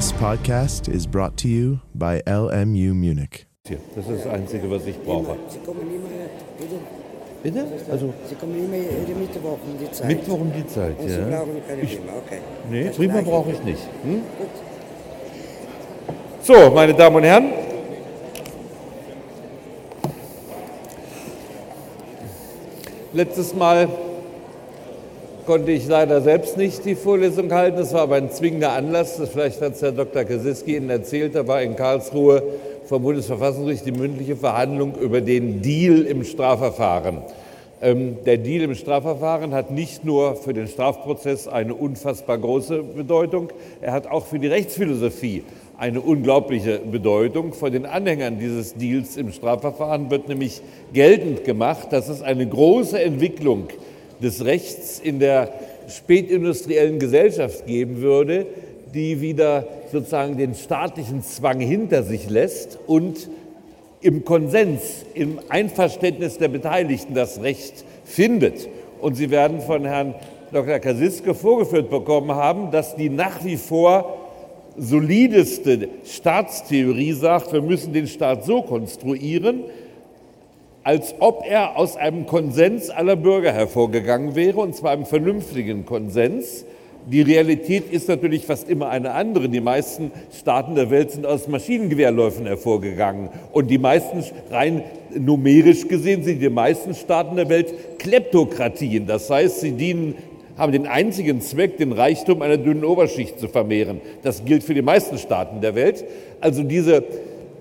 This podcast is brought to you by LMU Munich. Das ist das Einzige, was ich brauche. Sie kommen immer, bitte. Bitte? Also Sie kommen immer jede Mittwoch um die Zeit. Mittwoch um die Zeit, Und Sie ja. brauchen keine Prima, okay. Nee, Das Prima brauche ich nicht. Hm? So, meine Damen und Herren. Letztes Mal konnte ich leider selbst nicht die Vorlesung halten. Das war aber ein zwingender Anlass. Das vielleicht hat es Herr Dr. Kasiski Ihnen erzählt. Da war in Karlsruhe vom Bundesverfassungsgericht die mündliche Verhandlung über den Deal im Strafverfahren. Ähm, der Deal im Strafverfahren hat nicht nur für den Strafprozess eine unfassbar große Bedeutung, er hat auch für die Rechtsphilosophie eine unglaubliche Bedeutung. Von den Anhängern dieses Deals im Strafverfahren wird nämlich geltend gemacht, dass es eine große Entwicklung des Rechts in der spätindustriellen Gesellschaft geben würde, die wieder sozusagen den staatlichen Zwang hinter sich lässt und im Konsens, im Einverständnis der Beteiligten das Recht findet. Und Sie werden von Herrn Dr. Kasiske vorgeführt bekommen haben, dass die nach wie vor solideste Staatstheorie sagt, wir müssen den Staat so konstruieren, als ob er aus einem Konsens aller Bürger hervorgegangen wäre, und zwar einem vernünftigen Konsens. Die Realität ist natürlich fast immer eine andere. Die meisten Staaten der Welt sind aus Maschinengewehrläufen hervorgegangen. Und die meisten, rein numerisch gesehen, sind die meisten Staaten der Welt Kleptokratien. Das heißt, sie dienen, haben den einzigen Zweck, den Reichtum einer dünnen Oberschicht zu vermehren. Das gilt für die meisten Staaten der Welt. Also diese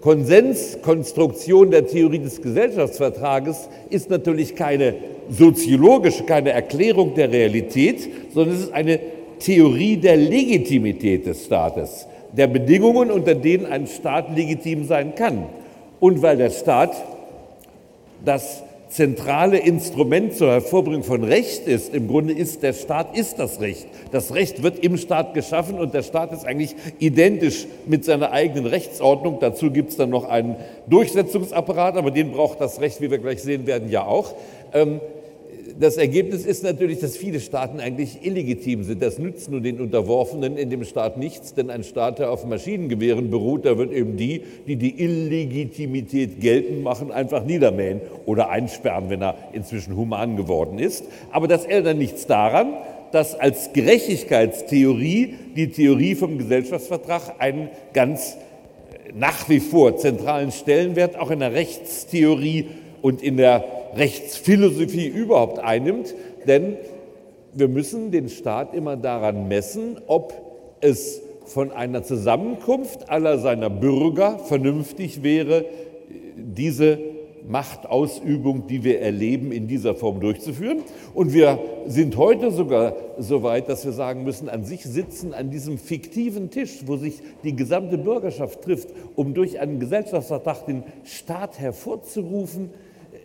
Konsenskonstruktion der Theorie des Gesellschaftsvertrages ist natürlich keine soziologische, keine Erklärung der Realität, sondern es ist eine Theorie der Legitimität des Staates, der Bedingungen, unter denen ein Staat legitim sein kann. Und weil der Staat das zentrale Instrument zur Hervorbringung von Recht ist. Im Grunde ist der Staat ist das Recht. Das Recht wird im Staat geschaffen und der Staat ist eigentlich identisch mit seiner eigenen Rechtsordnung. Dazu gibt es dann noch einen Durchsetzungsapparat, aber den braucht das Recht, wie wir gleich sehen werden, ja auch. Ähm, das Ergebnis ist natürlich, dass viele Staaten eigentlich illegitim sind. Das nützt nur den Unterworfenen in dem Staat nichts, denn ein Staat, der auf Maschinengewehren beruht, da wird eben die, die die Illegitimität geltend machen, einfach niedermähen oder einsperren, wenn er inzwischen human geworden ist. Aber das ändert nichts daran, dass als Gerechtigkeitstheorie die Theorie vom Gesellschaftsvertrag einen ganz äh, nach wie vor zentralen Stellenwert auch in der Rechtstheorie und in der Rechtsphilosophie überhaupt einnimmt, denn wir müssen den Staat immer daran messen, ob es von einer Zusammenkunft aller seiner Bürger vernünftig wäre, diese Machtausübung, die wir erleben, in dieser Form durchzuführen. Und wir sind heute sogar so weit, dass wir sagen müssen, an sich sitzen an diesem fiktiven Tisch, wo sich die gesamte Bürgerschaft trifft, um durch einen Gesellschaftsvertrag den Staat hervorzurufen,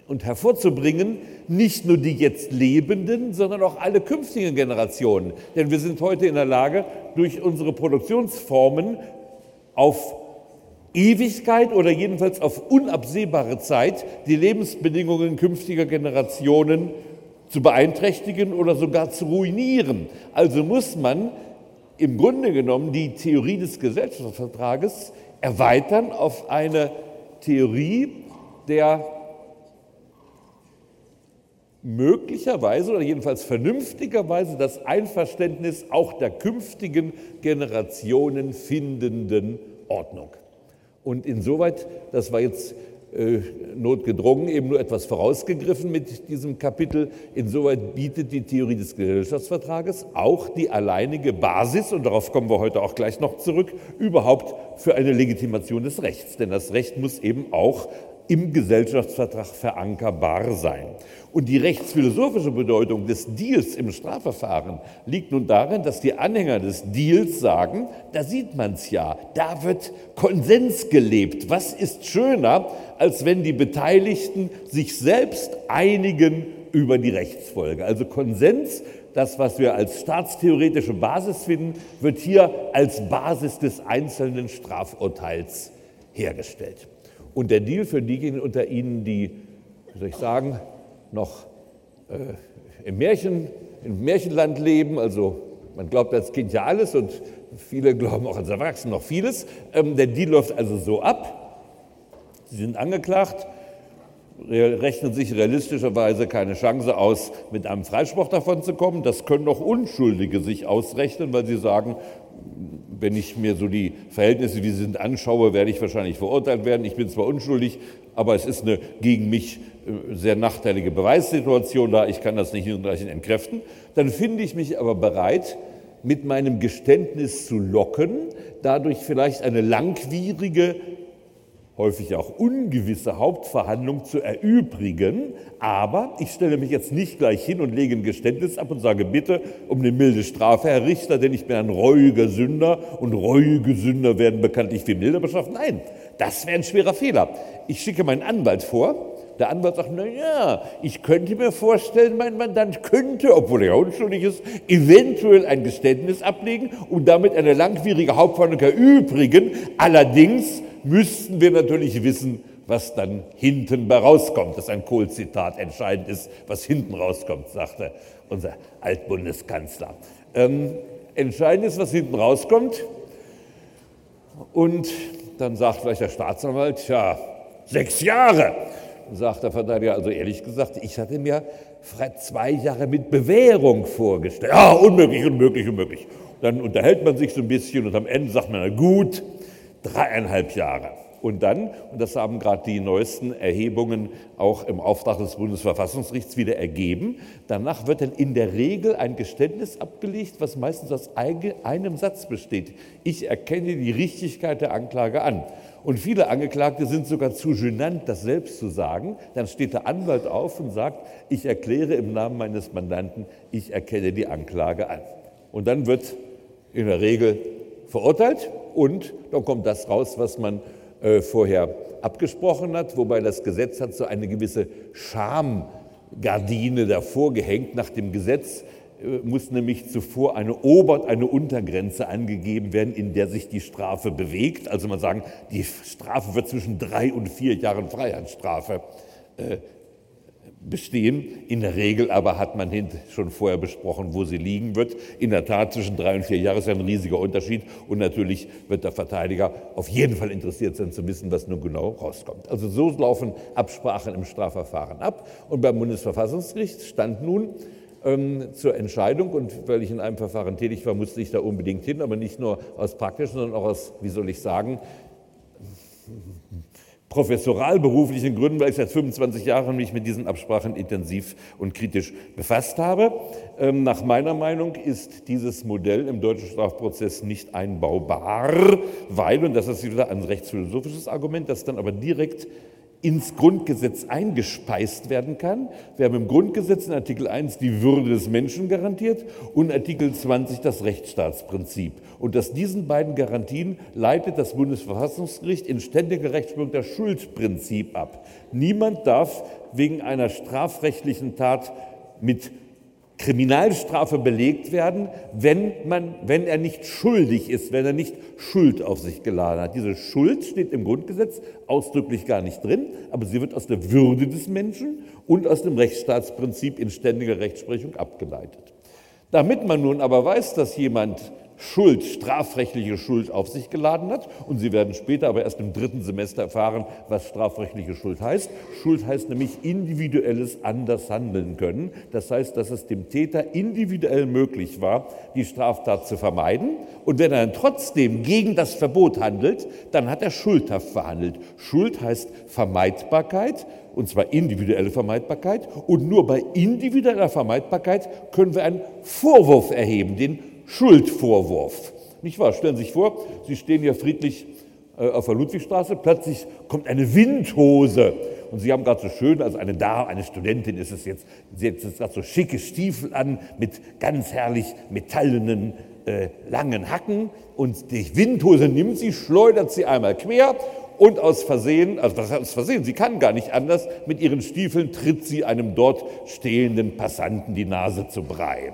und hervorzubringen, nicht nur die jetzt Lebenden, sondern auch alle künftigen Generationen. Denn wir sind heute in der Lage, durch unsere Produktionsformen auf Ewigkeit oder jedenfalls auf unabsehbare Zeit die Lebensbedingungen künftiger Generationen zu beeinträchtigen oder sogar zu ruinieren. Also muss man im Grunde genommen die Theorie des Gesellschaftsvertrages erweitern auf eine Theorie der möglicherweise oder jedenfalls vernünftigerweise das Einverständnis auch der künftigen Generationen findenden Ordnung. Und insoweit, das war jetzt äh, notgedrungen, eben nur etwas vorausgegriffen mit diesem Kapitel, insoweit bietet die Theorie des Gesellschaftsvertrages auch die alleinige Basis, und darauf kommen wir heute auch gleich noch zurück, überhaupt für eine Legitimation des Rechts. Denn das Recht muss eben auch im Gesellschaftsvertrag verankerbar sein. Und die rechtsphilosophische Bedeutung des Deals im Strafverfahren liegt nun darin, dass die Anhänger des Deals sagen, da sieht man es ja, da wird Konsens gelebt. Was ist schöner, als wenn die Beteiligten sich selbst einigen über die Rechtsfolge? Also Konsens, das, was wir als staatstheoretische Basis finden, wird hier als Basis des einzelnen Strafurteils hergestellt. Und der Deal für diejenigen unter Ihnen, die, wie soll ich sagen, noch äh, im, Märchen, im Märchenland leben, also Man glaubt als Kind ja alles und viele glauben auch als Erwachsene noch vieles. Ähm, der Deal läuft also so ab. Sie sind angeklagt, rechnen sich realistischerweise keine Chance aus, mit einem Freispruch davon zu kommen. Das können auch Unschuldige sich ausrechnen, weil sie sagen, wenn ich mir so die Verhältnisse, wie sie sind, anschaue, werde ich wahrscheinlich verurteilt werden. Ich bin zwar unschuldig, aber es ist eine gegen mich sehr nachteilige Beweissituation da, ich kann das nicht hinreichend entkräften. Dann finde ich mich aber bereit, mit meinem Geständnis zu locken, dadurch vielleicht eine langwierige häufig auch ungewisse Hauptverhandlung zu erübrigen. Aber ich stelle mich jetzt nicht gleich hin und lege ein Geständnis ab und sage bitte um eine milde Strafe, Herr Richter, denn ich bin ein reuiger Sünder und reuige Sünder werden bekanntlich viel milder bestraft. Nein, das wäre ein schwerer Fehler. Ich schicke meinen Anwalt vor. Der Anwalt sagt, na ja, ich könnte mir vorstellen, mein Mandant könnte, obwohl er unschuldig ist, eventuell ein Geständnis ablegen und damit eine langwierige Hauptverhandlung erübrigen. Allerdings müssten wir natürlich wissen, was dann hinten bei rauskommt. Das ist ein Kohl-Zitat. Entscheidend ist, was hinten rauskommt, sagte unser Altbundeskanzler. Ähm, entscheidend ist, was hinten rauskommt. Und dann sagt vielleicht der Staatsanwalt, ja, sechs Jahre. Sagt der Verteidiger, also ehrlich gesagt, ich hatte mir zwei Jahre mit Bewährung vorgestellt. Ja, unmöglich, unmöglich, unmöglich. Dann unterhält man sich so ein bisschen und am Ende sagt man, na gut, dreieinhalb Jahre. Und dann, und das haben gerade die neuesten Erhebungen auch im Auftrag des Bundesverfassungsgerichts wieder ergeben, danach wird dann in der Regel ein Geständnis abgelegt, was meistens aus einem Satz besteht. Ich erkenne die Richtigkeit der Anklage an. Und viele Angeklagte sind sogar zu genannt, das selbst zu sagen. Dann steht der Anwalt auf und sagt, ich erkläre im Namen meines Mandanten, ich erkenne die Anklage an. Und dann wird in der Regel verurteilt und dann kommt das raus, was man äh, vorher abgesprochen hat, wobei das Gesetz hat so eine gewisse Schamgardine davor gehängt. Nach dem Gesetz äh, muss nämlich zuvor eine Ober- eine Untergrenze angegeben werden, in der sich die Strafe bewegt. Also man sagen, die Strafe wird zwischen drei und vier Jahren Freiheitsstrafe äh, bestehen. In der Regel aber hat man schon vorher besprochen, wo sie liegen wird. In der Tat zwischen drei und vier Jahren ist ein riesiger Unterschied und natürlich wird der Verteidiger auf jeden Fall interessiert sein zu wissen, was nun genau rauskommt. Also so laufen Absprachen im Strafverfahren ab und beim Bundesverfassungsgericht stand nun ähm, zur Entscheidung und weil ich in einem Verfahren tätig war, musste ich da unbedingt hin, aber nicht nur aus praktischen, sondern auch aus, wie soll ich sagen, professoralberuflichen Gründen, weil ich seit 25 Jahren mich mit diesen Absprachen intensiv und kritisch befasst habe. Ähm, nach meiner Meinung ist dieses Modell im deutschen Strafprozess nicht einbaubar, weil, und das ist wieder ein rechtsphilosophisches Argument, das dann aber direkt ins Grundgesetz eingespeist werden kann. Wir haben im Grundgesetz in Artikel 1 die Würde des Menschen garantiert und Artikel 20 das Rechtsstaatsprinzip. Und aus diesen beiden Garantien leitet das Bundesverfassungsgericht in ständiger Rechtsprechung das Schuldprinzip ab. Niemand darf wegen einer strafrechtlichen Tat mit Kriminalstrafe belegt werden, wenn, man, wenn er nicht schuldig ist, wenn er nicht Schuld auf sich geladen hat. Diese Schuld steht im Grundgesetz ausdrücklich gar nicht drin, aber sie wird aus der Würde des Menschen und aus dem Rechtsstaatsprinzip in ständiger Rechtsprechung abgeleitet. Damit man nun aber weiß, dass jemand Schuld, strafrechtliche Schuld auf sich geladen hat. Und Sie werden später aber erst im dritten Semester erfahren, was strafrechtliche Schuld heißt. Schuld heißt nämlich individuelles Andershandeln können. Das heißt, dass es dem Täter individuell möglich war, die Straftat zu vermeiden. Und wenn er dann trotzdem gegen das Verbot handelt, dann hat er schuldhaft verhandelt. Schuld heißt Vermeidbarkeit und zwar individuelle Vermeidbarkeit. Und nur bei individueller Vermeidbarkeit können wir einen Vorwurf erheben, den Schuldvorwurf. Nicht wahr? Stellen Sie sich vor, Sie stehen hier friedlich äh, auf der Ludwigstraße, plötzlich kommt eine Windhose und Sie haben gerade so schön, also eine Dame, eine Studentin ist es jetzt, sie hat jetzt gerade so schicke Stiefel an mit ganz herrlich metallenen äh, langen Hacken und die Windhose nimmt sie, schleudert sie einmal quer und aus Versehen, also was aus Versehen, sie kann gar nicht anders, mit ihren Stiefeln tritt sie einem dort stehenden Passanten die Nase zu Brei.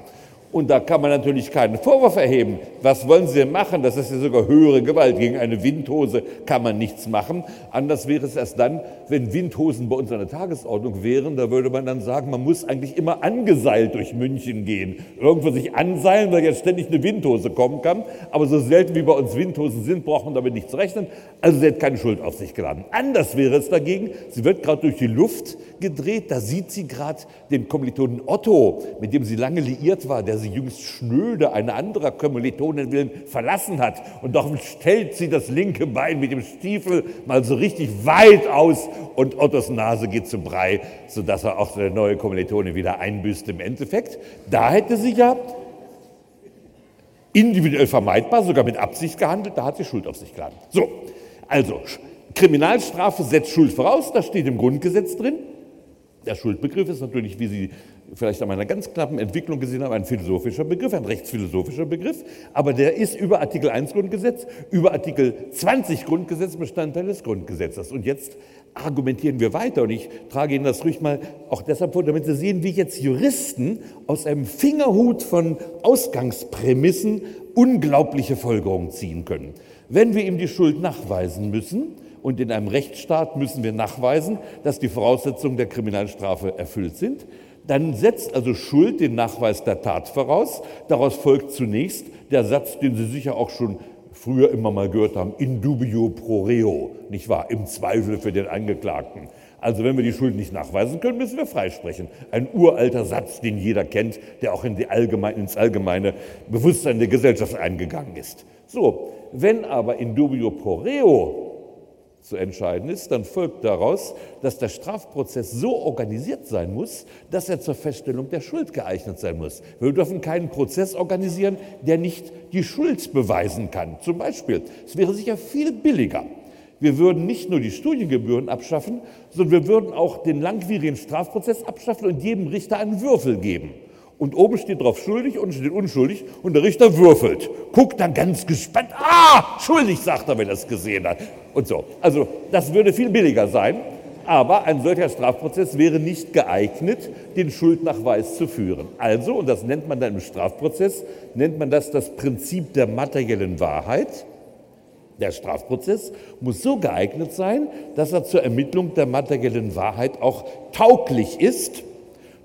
Und da kann man natürlich keinen Vorwurf erheben. Was wollen Sie denn machen? Das ist ja sogar höhere Gewalt. Gegen eine Windhose kann man nichts machen. Anders wäre es erst dann, wenn Windhosen bei uns an der Tagesordnung wären. Da würde man dann sagen, man muss eigentlich immer angeseilt durch München gehen. Irgendwo sich anseilen, weil jetzt ständig eine Windhose kommen kann. Aber so selten wie bei uns Windhosen sind, braucht man damit nicht zu rechnen. Also sie hat keine Schuld auf sich geladen. Anders wäre es dagegen. Sie wird gerade durch die Luft gedreht. Da sieht sie gerade den Kommilitonen Otto, mit dem sie lange liiert war, der sie jüngst schnöde eine andere Kommilitonin willen verlassen hat. Und doch stellt sie das linke Bein mit dem Stiefel mal so richtig weit aus und Ottos Nase geht zu Brei, sodass er auch seine neue Kommilitonin wieder einbüßt im Endeffekt. Da hätte sie ja individuell vermeidbar, sogar mit Absicht gehandelt, da hat sie Schuld auf sich geladen. So, also Kriminalstrafe setzt Schuld voraus, das steht im Grundgesetz drin. Der Schuldbegriff ist natürlich, wie Sie vielleicht an meiner ganz knappen Entwicklung gesehen haben, ein philosophischer Begriff, ein rechtsphilosophischer Begriff, aber der ist über Artikel 1 Grundgesetz, über Artikel 20 Grundgesetz Bestandteil des Grundgesetzes. Und jetzt argumentieren wir weiter und ich trage Ihnen das ruhig mal auch deshalb vor, damit Sie sehen, wie jetzt Juristen aus einem Fingerhut von Ausgangsprämissen unglaubliche Folgerungen ziehen können. Wenn wir ihm die Schuld nachweisen müssen, und in einem Rechtsstaat müssen wir nachweisen, dass die Voraussetzungen der Kriminalstrafe erfüllt sind. Dann setzt also Schuld den Nachweis der Tat voraus. Daraus folgt zunächst der Satz, den Sie sicher auch schon früher immer mal gehört haben, in dubio pro reo, nicht wahr? Im Zweifel für den Angeklagten. Also wenn wir die Schuld nicht nachweisen können, müssen wir freisprechen. Ein uralter Satz, den jeder kennt, der auch in die allgemeine, ins allgemeine Bewusstsein der Gesellschaft eingegangen ist. So, wenn aber in dubio pro reo zu entscheiden ist, dann folgt daraus, dass der Strafprozess so organisiert sein muss, dass er zur Feststellung der Schuld geeignet sein muss. Wir dürfen keinen Prozess organisieren, der nicht die Schuld beweisen kann. Zum Beispiel, es wäre sicher viel billiger. Wir würden nicht nur die Studiengebühren abschaffen, sondern wir würden auch den langwierigen Strafprozess abschaffen und jedem Richter einen Würfel geben. Und oben steht drauf schuldig, unten steht unschuldig und der Richter würfelt. Guckt dann ganz gespannt. Ah, schuldig, sagt er, wenn er es gesehen hat. Und so. Also das würde viel billiger sein. Aber ein solcher Strafprozess wäre nicht geeignet, den Schuldnachweis zu führen. Also, und das nennt man dann im Strafprozess, nennt man das das Prinzip der materiellen Wahrheit. Der Strafprozess muss so geeignet sein, dass er zur Ermittlung der materiellen Wahrheit auch tauglich ist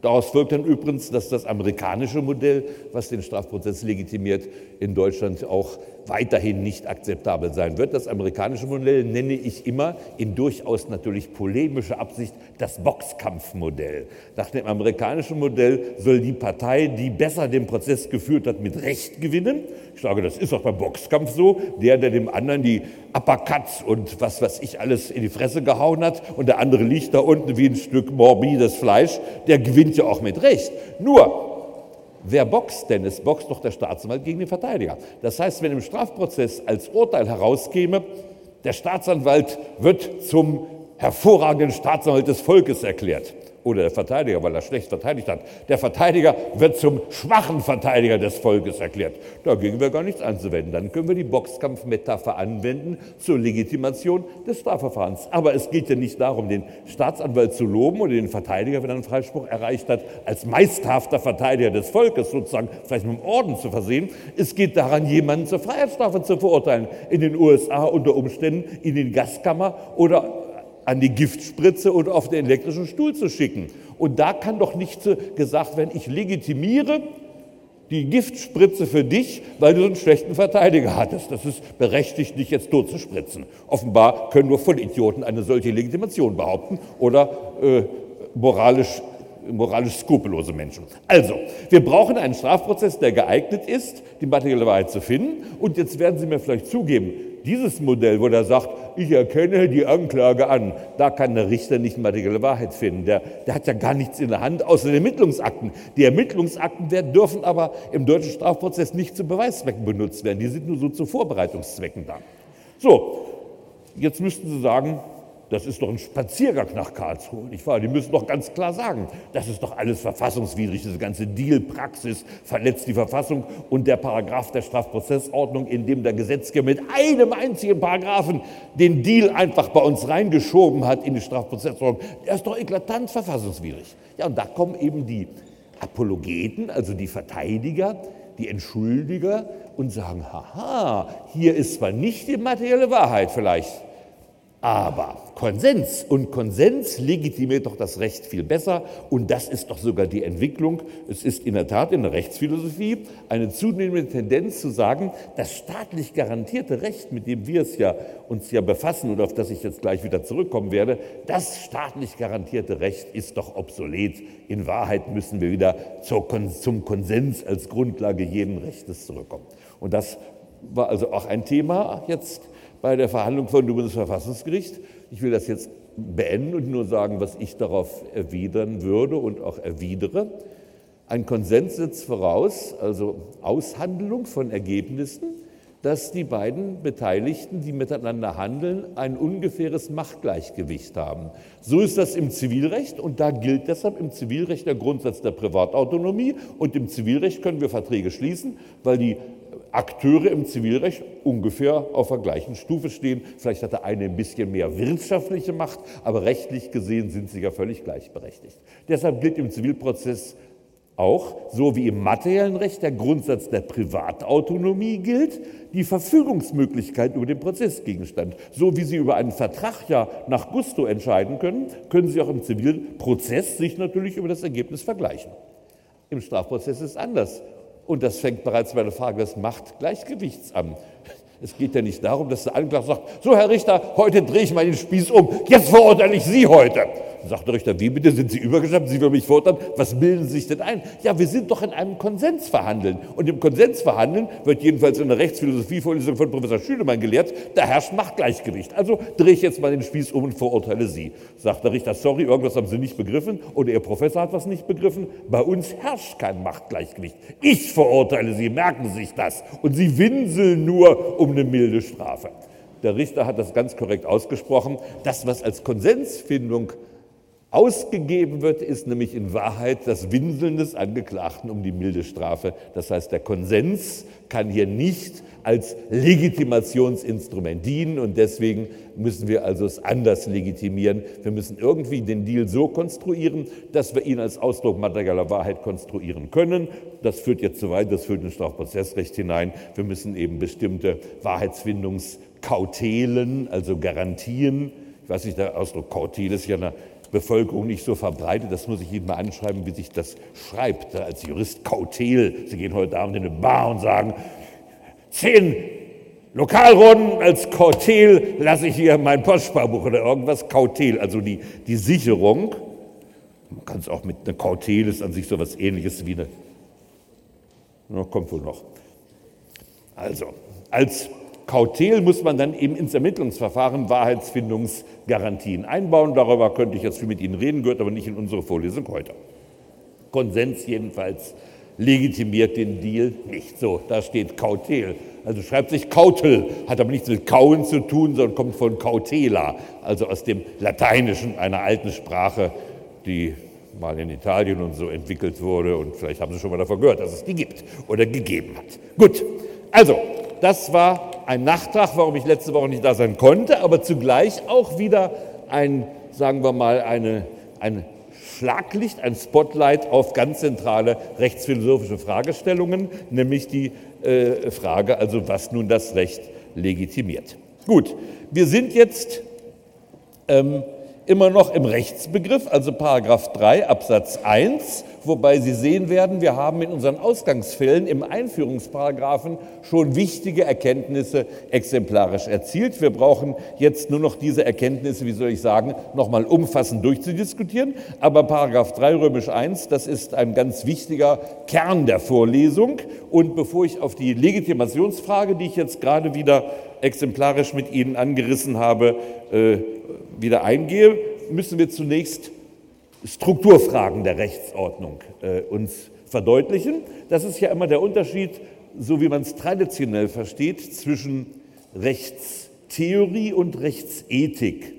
Daraus folgt dann übrigens, dass das amerikanische Modell, was den Strafprozess legitimiert, in Deutschland auch weiterhin nicht akzeptabel sein wird. Das amerikanische Modell nenne ich immer in durchaus natürlich polemischer Absicht das Boxkampfmodell. Nach dem amerikanischen Modell soll die Partei, die besser den Prozess geführt hat, mit Recht gewinnen. Ich sage, das ist auch beim Boxkampf so. Der, der dem anderen die Uppercuts und was weiß ich alles in die Fresse gehauen hat und der andere liegt da unten wie ein Stück morbides Fleisch, der gewinnt ja auch mit Recht. Nur, Wer boxt denn? Es boxt doch der Staatsanwalt gegen den Verteidiger. Das heißt, wenn im Strafprozess als Urteil herauskäme, der Staatsanwalt wird zum hervorragenden Staatsanwalt des Volkes erklärt, oder der Verteidiger, weil er schlecht verteidigt hat. Der Verteidiger wird zum schwachen Verteidiger des Volkes erklärt. Dagegen wäre gar nichts anzuwenden. Dann können wir die Boxkampfmetapher anwenden zur Legitimation des Strafverfahrens. Aber es geht ja nicht darum, den Staatsanwalt zu loben oder den Verteidiger, wenn er einen Freispruch erreicht hat, als meisterhafter Verteidiger des Volkes sozusagen vielleicht mit dem Orden zu versehen. Es geht daran, jemanden zur Freiheitsstrafe zu verurteilen. In den USA unter Umständen in den Gaskammer oder an die Giftspritze und auf den elektrischen Stuhl zu schicken. Und da kann doch nicht gesagt werden, ich legitimiere die Giftspritze für dich, weil du so einen schlechten Verteidiger hattest. Das ist berechtigt, dich jetzt totzuspritzen. Offenbar können nur Vollidioten eine solche Legitimation behaupten oder äh, moralisch, moralisch skrupellose Menschen. Also, wir brauchen einen Strafprozess, der geeignet ist, die materielle Wahrheit zu finden. Und jetzt werden Sie mir vielleicht zugeben, dieses Modell, wo der sagt, ich erkenne die Anklage an, da kann der Richter nicht materielle Wahrheit finden. Der, der hat ja gar nichts in der Hand, außer den Ermittlungsakten. Die Ermittlungsakten werden, dürfen aber im deutschen Strafprozess nicht zu Beweiszwecken benutzt werden. Die sind nur so zu Vorbereitungszwecken da. So, jetzt müssten Sie sagen, das ist doch ein Spaziergang nach Karlsruhe, nicht wahr? Die müssen doch ganz klar sagen, das ist doch alles verfassungswidrig, diese ganze Dealpraxis verletzt die Verfassung und der Paragraph der Strafprozessordnung, in dem der Gesetzgeber mit einem einzigen Paragraphen den Deal einfach bei uns reingeschoben hat in die Strafprozessordnung, der ist doch eklatant verfassungswidrig. Ja, und da kommen eben die Apologeten, also die Verteidiger, die Entschuldiger und sagen, haha, hier ist zwar nicht die materielle Wahrheit vielleicht, aber Konsens und Konsens legitimiert doch das Recht viel besser und das ist doch sogar die Entwicklung. Es ist in der Tat in der Rechtsphilosophie eine zunehmende Tendenz zu sagen, das staatlich garantierte Recht, mit dem wir es ja, uns ja befassen und auf das ich jetzt gleich wieder zurückkommen werde, das staatlich garantierte Recht ist doch obsolet. In Wahrheit müssen wir wieder zum Konsens als Grundlage jeden Rechtes zurückkommen. Und das war also auch ein Thema jetzt bei der Verhandlung vor dem Bundesverfassungsgericht. Ich will das jetzt beenden und nur sagen, was ich darauf erwidern würde und auch erwidere. Ein Konsens setzt voraus, also Aushandlung von Ergebnissen, dass die beiden Beteiligten, die miteinander handeln, ein ungefähres Machtgleichgewicht haben. So ist das im Zivilrecht und da gilt deshalb im Zivilrecht der Grundsatz der Privatautonomie und im Zivilrecht können wir Verträge schließen, weil die Akteure im Zivilrecht ungefähr auf der gleichen Stufe stehen. Vielleicht hat der eine ein bisschen mehr wirtschaftliche Macht, aber rechtlich gesehen sind sie ja völlig gleichberechtigt. Deshalb gilt im Zivilprozess auch, so wie im materiellen Recht der Grundsatz der Privatautonomie gilt, die Verfügungsmöglichkeit über den Prozessgegenstand. So wie Sie über einen Vertrag ja nach Gusto entscheiden können, können Sie auch im Zivilprozess sich natürlich über das Ergebnis vergleichen. Im Strafprozess ist es anders. Und das fängt bereits bei der Frage des Machtgleichgewichts an. Es geht ja nicht darum, dass der Anklagte sagt, so Herr Richter, heute drehe ich mal den Spieß um, jetzt verurteile ich Sie heute. Dann sagt der Richter, wie bitte, sind Sie übergeschnappt, Sie wollen mich verurteilen, was bilden Sie sich denn ein? Ja, wir sind doch in einem Konsens verhandeln. Und im Konsens verhandeln wird jedenfalls in der Rechtsphilosophie-Vorlesung von Professor Schülemann gelehrt, da herrscht Machtgleichgewicht. Also drehe ich jetzt mal den Spieß um und verurteile Sie. Sagt der Richter, sorry, irgendwas haben Sie nicht begriffen oder Ihr Professor hat was nicht begriffen. Bei uns herrscht kein Machtgleichgewicht. Ich verurteile Sie, merken Sie sich das. Und Sie winseln nur um eine milde Strafe. Der Richter hat das ganz korrekt ausgesprochen. Das, was als Konsensfindung ausgegeben wird, ist nämlich in Wahrheit das Winseln des Angeklagten um die milde Strafe. Das heißt, der Konsens kann hier nicht als Legitimationsinstrument dienen und deswegen müssen wir also es anders legitimieren. Wir müssen irgendwie den Deal so konstruieren, dass wir ihn als Ausdruck materieller Wahrheit konstruieren können. Das führt jetzt zu weit, das führt ins Strafprozessrecht hinein. Wir müssen eben bestimmte Wahrheitsfindungskautelen, also Garantien, ich weiß nicht, der Ausdruck Kautel ist ja eine Bevölkerung nicht so verbreitet. Das muss ich Ihnen mal anschreiben, wie sich das schreibt. Als Jurist Kautel. Sie gehen heute Abend in eine Bar und sagen, zehn Lokalrunden als Kautel lasse ich hier mein Postsparbuch oder irgendwas. Kautel, also die, die Sicherung. Man kann es auch mit einer Kautel, ist an sich so etwas ähnliches wie eine, na, kommt wohl noch. Also, als Kautel muss man dann eben ins Ermittlungsverfahren Wahrheitsfindungsgarantien einbauen. Darüber könnte ich jetzt viel mit Ihnen reden, gehört aber nicht in unsere Vorlesung heute. Konsens jedenfalls legitimiert den Deal nicht. So, da steht Kautel. Also schreibt sich Kautel, hat aber nichts mit Kauen zu tun, sondern kommt von Cautela, also aus dem Lateinischen, einer alten Sprache, die mal in Italien und so entwickelt wurde. Und vielleicht haben Sie schon mal davon gehört, dass es die gibt oder gegeben hat. Gut, also das war ein Nachtrag, warum ich letzte Woche nicht da sein konnte, aber zugleich auch wieder ein, sagen wir mal, eine, ein Schlaglicht, ein Spotlight auf ganz zentrale rechtsphilosophische Fragestellungen, nämlich die äh, Frage, also was nun das Recht legitimiert. Gut, wir sind jetzt ähm, immer noch im Rechtsbegriff, also Paragraph 3 Absatz 1, wobei Sie sehen werden, wir haben in unseren Ausgangsfällen im Einführungsparagraphen schon wichtige Erkenntnisse exemplarisch erzielt. Wir brauchen jetzt nur noch diese Erkenntnisse, wie soll ich sagen, nochmal umfassend durchzudiskutieren. Aber Paragraph 3 römisch 1, das ist ein ganz wichtiger Kern der Vorlesung. Und bevor ich auf die Legitimationsfrage, die ich jetzt gerade wieder exemplarisch mit Ihnen angerissen habe, äh, wieder eingehe, müssen wir zunächst Strukturfragen der Rechtsordnung äh, uns verdeutlichen. Das ist ja immer der Unterschied, so wie man es traditionell versteht, zwischen Rechtstheorie und Rechtsethik.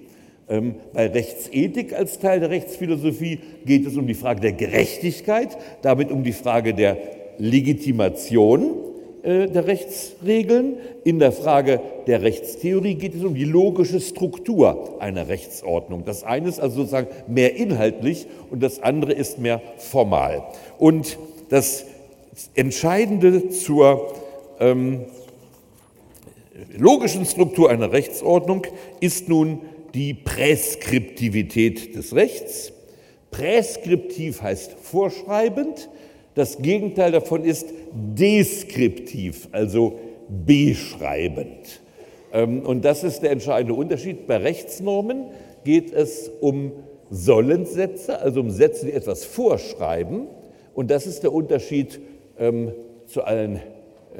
Ähm, bei Rechtsethik als Teil der Rechtsphilosophie geht es um die Frage der Gerechtigkeit, damit um die Frage der Legitimation der Rechtsregeln. In der Frage der Rechtstheorie geht es um die logische Struktur einer Rechtsordnung. Das eine ist also sozusagen mehr inhaltlich und das andere ist mehr formal. Und das Entscheidende zur ähm, logischen Struktur einer Rechtsordnung ist nun die Präskriptivität des Rechts. Präskriptiv heißt vorschreibend, das Gegenteil davon ist deskriptiv, also beschreibend. Ähm, und das ist der entscheidende Unterschied. Bei Rechtsnormen geht es um Sollenssätze, also um Sätze, die etwas vorschreiben. Und das ist der Unterschied ähm, zu allen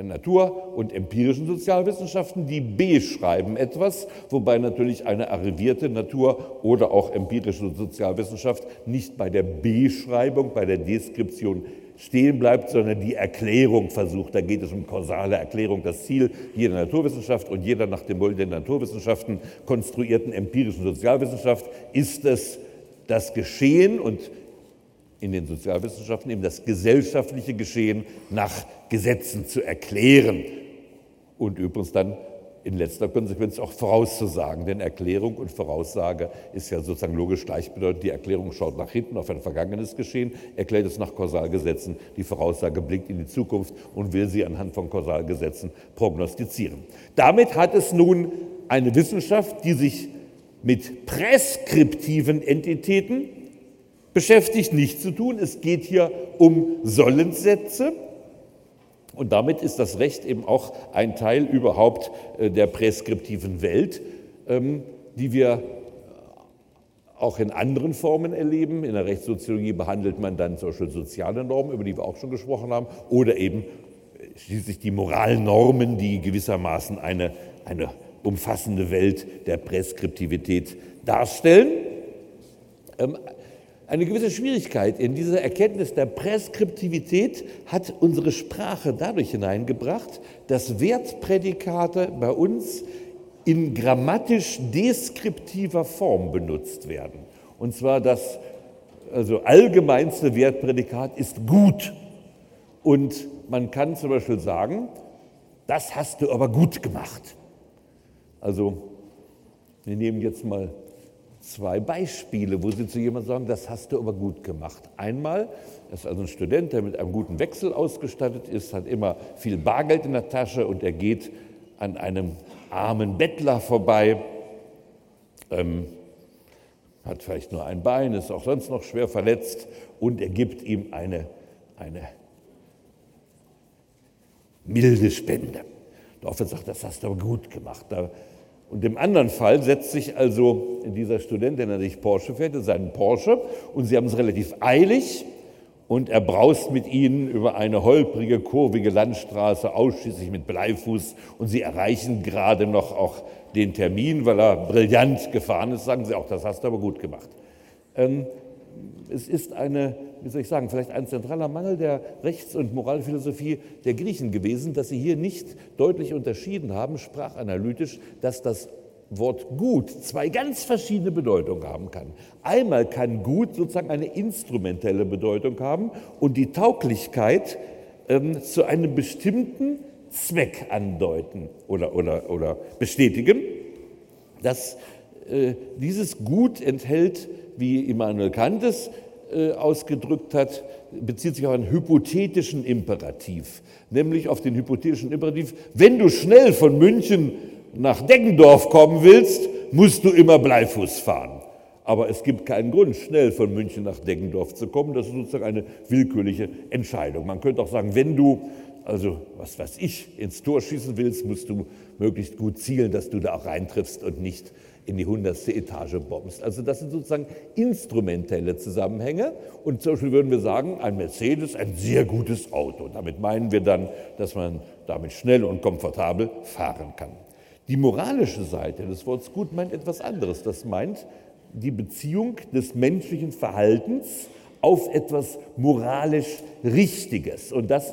Natur- und empirischen Sozialwissenschaften, die beschreiben etwas, wobei natürlich eine arrivierte Natur- oder auch empirische Sozialwissenschaft nicht bei der Beschreibung, bei der Deskription stehen bleibt, sondern die Erklärung versucht. Da geht es um kausale Erklärung. Das Ziel jeder Naturwissenschaft und jeder nach dem Modell der Naturwissenschaften konstruierten empirischen Sozialwissenschaft ist es, das Geschehen und in den Sozialwissenschaften eben das gesellschaftliche Geschehen nach Gesetzen zu erklären und übrigens dann in letzter Konsequenz auch vorauszusagen. Denn Erklärung und Voraussage ist ja sozusagen logisch gleichbedeutend. Die Erklärung schaut nach hinten auf ein vergangenes Geschehen, erklärt es nach Kausalgesetzen. Die Voraussage blickt in die Zukunft und will sie anhand von Kausalgesetzen prognostizieren. Damit hat es nun eine Wissenschaft, die sich mit präskriptiven Entitäten beschäftigt, nicht zu tun. Es geht hier um Sollenssätze. Und damit ist das Recht eben auch ein Teil überhaupt äh, der präskriptiven Welt, ähm, die wir auch in anderen Formen erleben. In der Rechtssoziologie behandelt man dann zum Beispiel soziale Normen, über die wir auch schon gesprochen haben, oder eben äh, schließlich die Moralnormen, die gewissermaßen eine, eine umfassende Welt der Präskriptivität darstellen. Eine gewisse Schwierigkeit in dieser Erkenntnis der Präskriptivität hat unsere Sprache dadurch hineingebracht, dass Wertprädikate bei uns in grammatisch deskriptiver Form benutzt werden. Und zwar das also allgemeinste Wertprädikat ist gut. Und man kann zum Beispiel sagen, das hast du aber gut gemacht. Also wir nehmen jetzt mal zwei Beispiele, wo Sie zu jemandem sagen, das hast du aber gut gemacht. Einmal, das ist also ein Student, der mit einem guten Wechsel ausgestattet ist, hat immer viel Bargeld in der Tasche und er geht an einem armen Bettler vorbei, ähm, hat vielleicht nur ein Bein, ist auch sonst noch schwer verletzt und er gibt ihm eine, eine milde Spende. Der Officer sagt, das hast du aber gut gemacht. Da und im anderen Fall setzt sich also dieser Student, der sich Porsche fährt, in seinen Porsche und sie haben es relativ eilig und er braust mit ihnen über eine holprige, kurvige Landstraße, ausschließlich mit Bleifuß und sie erreichen gerade noch auch den Termin, weil er brillant gefahren ist, sagen sie auch, das hast du aber gut gemacht. Ähm, es ist eine, wie soll ich sagen, vielleicht ein zentraler Mangel der Rechts- und Moralphilosophie der Griechen gewesen, dass sie hier nicht deutlich unterschieden haben, sprachanalytisch, dass das Wort gut zwei ganz verschiedene Bedeutungen haben kann. Einmal kann gut sozusagen eine instrumentelle Bedeutung haben und die Tauglichkeit ähm, zu einem bestimmten Zweck andeuten oder, oder, oder bestätigen. Dass äh, dieses Gut enthält wie Immanuel Kant es ausgedrückt hat, bezieht sich auf einen hypothetischen Imperativ, nämlich auf den hypothetischen Imperativ, wenn du schnell von München nach Deggendorf kommen willst, musst du immer Bleifuß fahren. Aber es gibt keinen Grund, schnell von München nach Deggendorf zu kommen. Das ist sozusagen eine willkürliche Entscheidung. Man könnte auch sagen, wenn du, also was weiß ich, ins Tor schießen willst, musst du möglichst gut zielen, dass du da auch reintriffst und nicht in die hundertste Etage bombst. Also das sind sozusagen instrumentelle Zusammenhänge. Und zum Beispiel würden wir sagen, ein Mercedes, ein sehr gutes Auto. Damit meinen wir dann, dass man damit schnell und komfortabel fahren kann. Die moralische Seite des Wortes gut meint etwas anderes. Das meint die Beziehung des menschlichen Verhaltens auf etwas moralisch Richtiges. Und das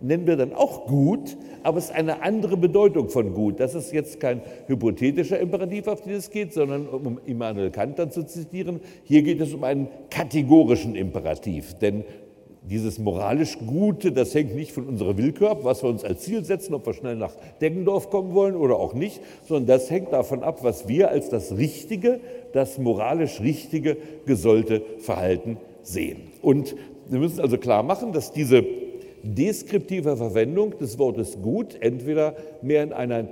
nennen wir dann auch gut, aber es ist eine andere Bedeutung von gut. Das ist jetzt kein hypothetischer Imperativ, auf den es geht, sondern um Immanuel Kant dann zu zitieren, hier geht es um einen kategorischen Imperativ. Denn dieses moralisch Gute, das hängt nicht von unserer Willkür ab, was wir uns als Ziel setzen, ob wir schnell nach Deggendorf kommen wollen oder auch nicht, sondern das hängt davon ab, was wir als das Richtige, das moralisch Richtige, gesollte Verhalten sehen. Und wir müssen also klar machen, dass diese deskriptive Verwendung des Wortes gut entweder mehr in, einer,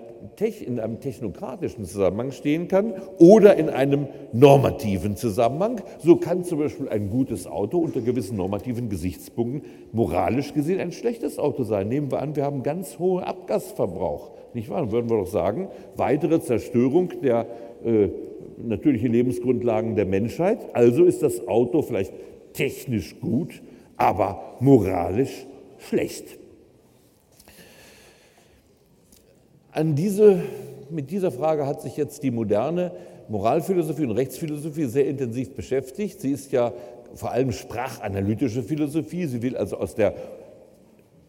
in einem technokratischen Zusammenhang stehen kann oder in einem normativen Zusammenhang. So kann zum Beispiel ein gutes Auto unter gewissen normativen Gesichtspunkten moralisch gesehen ein schlechtes Auto sein. Nehmen wir an, wir haben ganz hohen Abgasverbrauch. Nicht wahr? Dann würden wir doch sagen, weitere Zerstörung der äh, natürlichen Lebensgrundlagen der Menschheit. Also ist das Auto vielleicht technisch gut, aber moralisch schlecht. An diese, mit dieser Frage hat sich jetzt die moderne Moralphilosophie und Rechtsphilosophie sehr intensiv beschäftigt. Sie ist ja vor allem sprachanalytische Philosophie. Sie will also aus der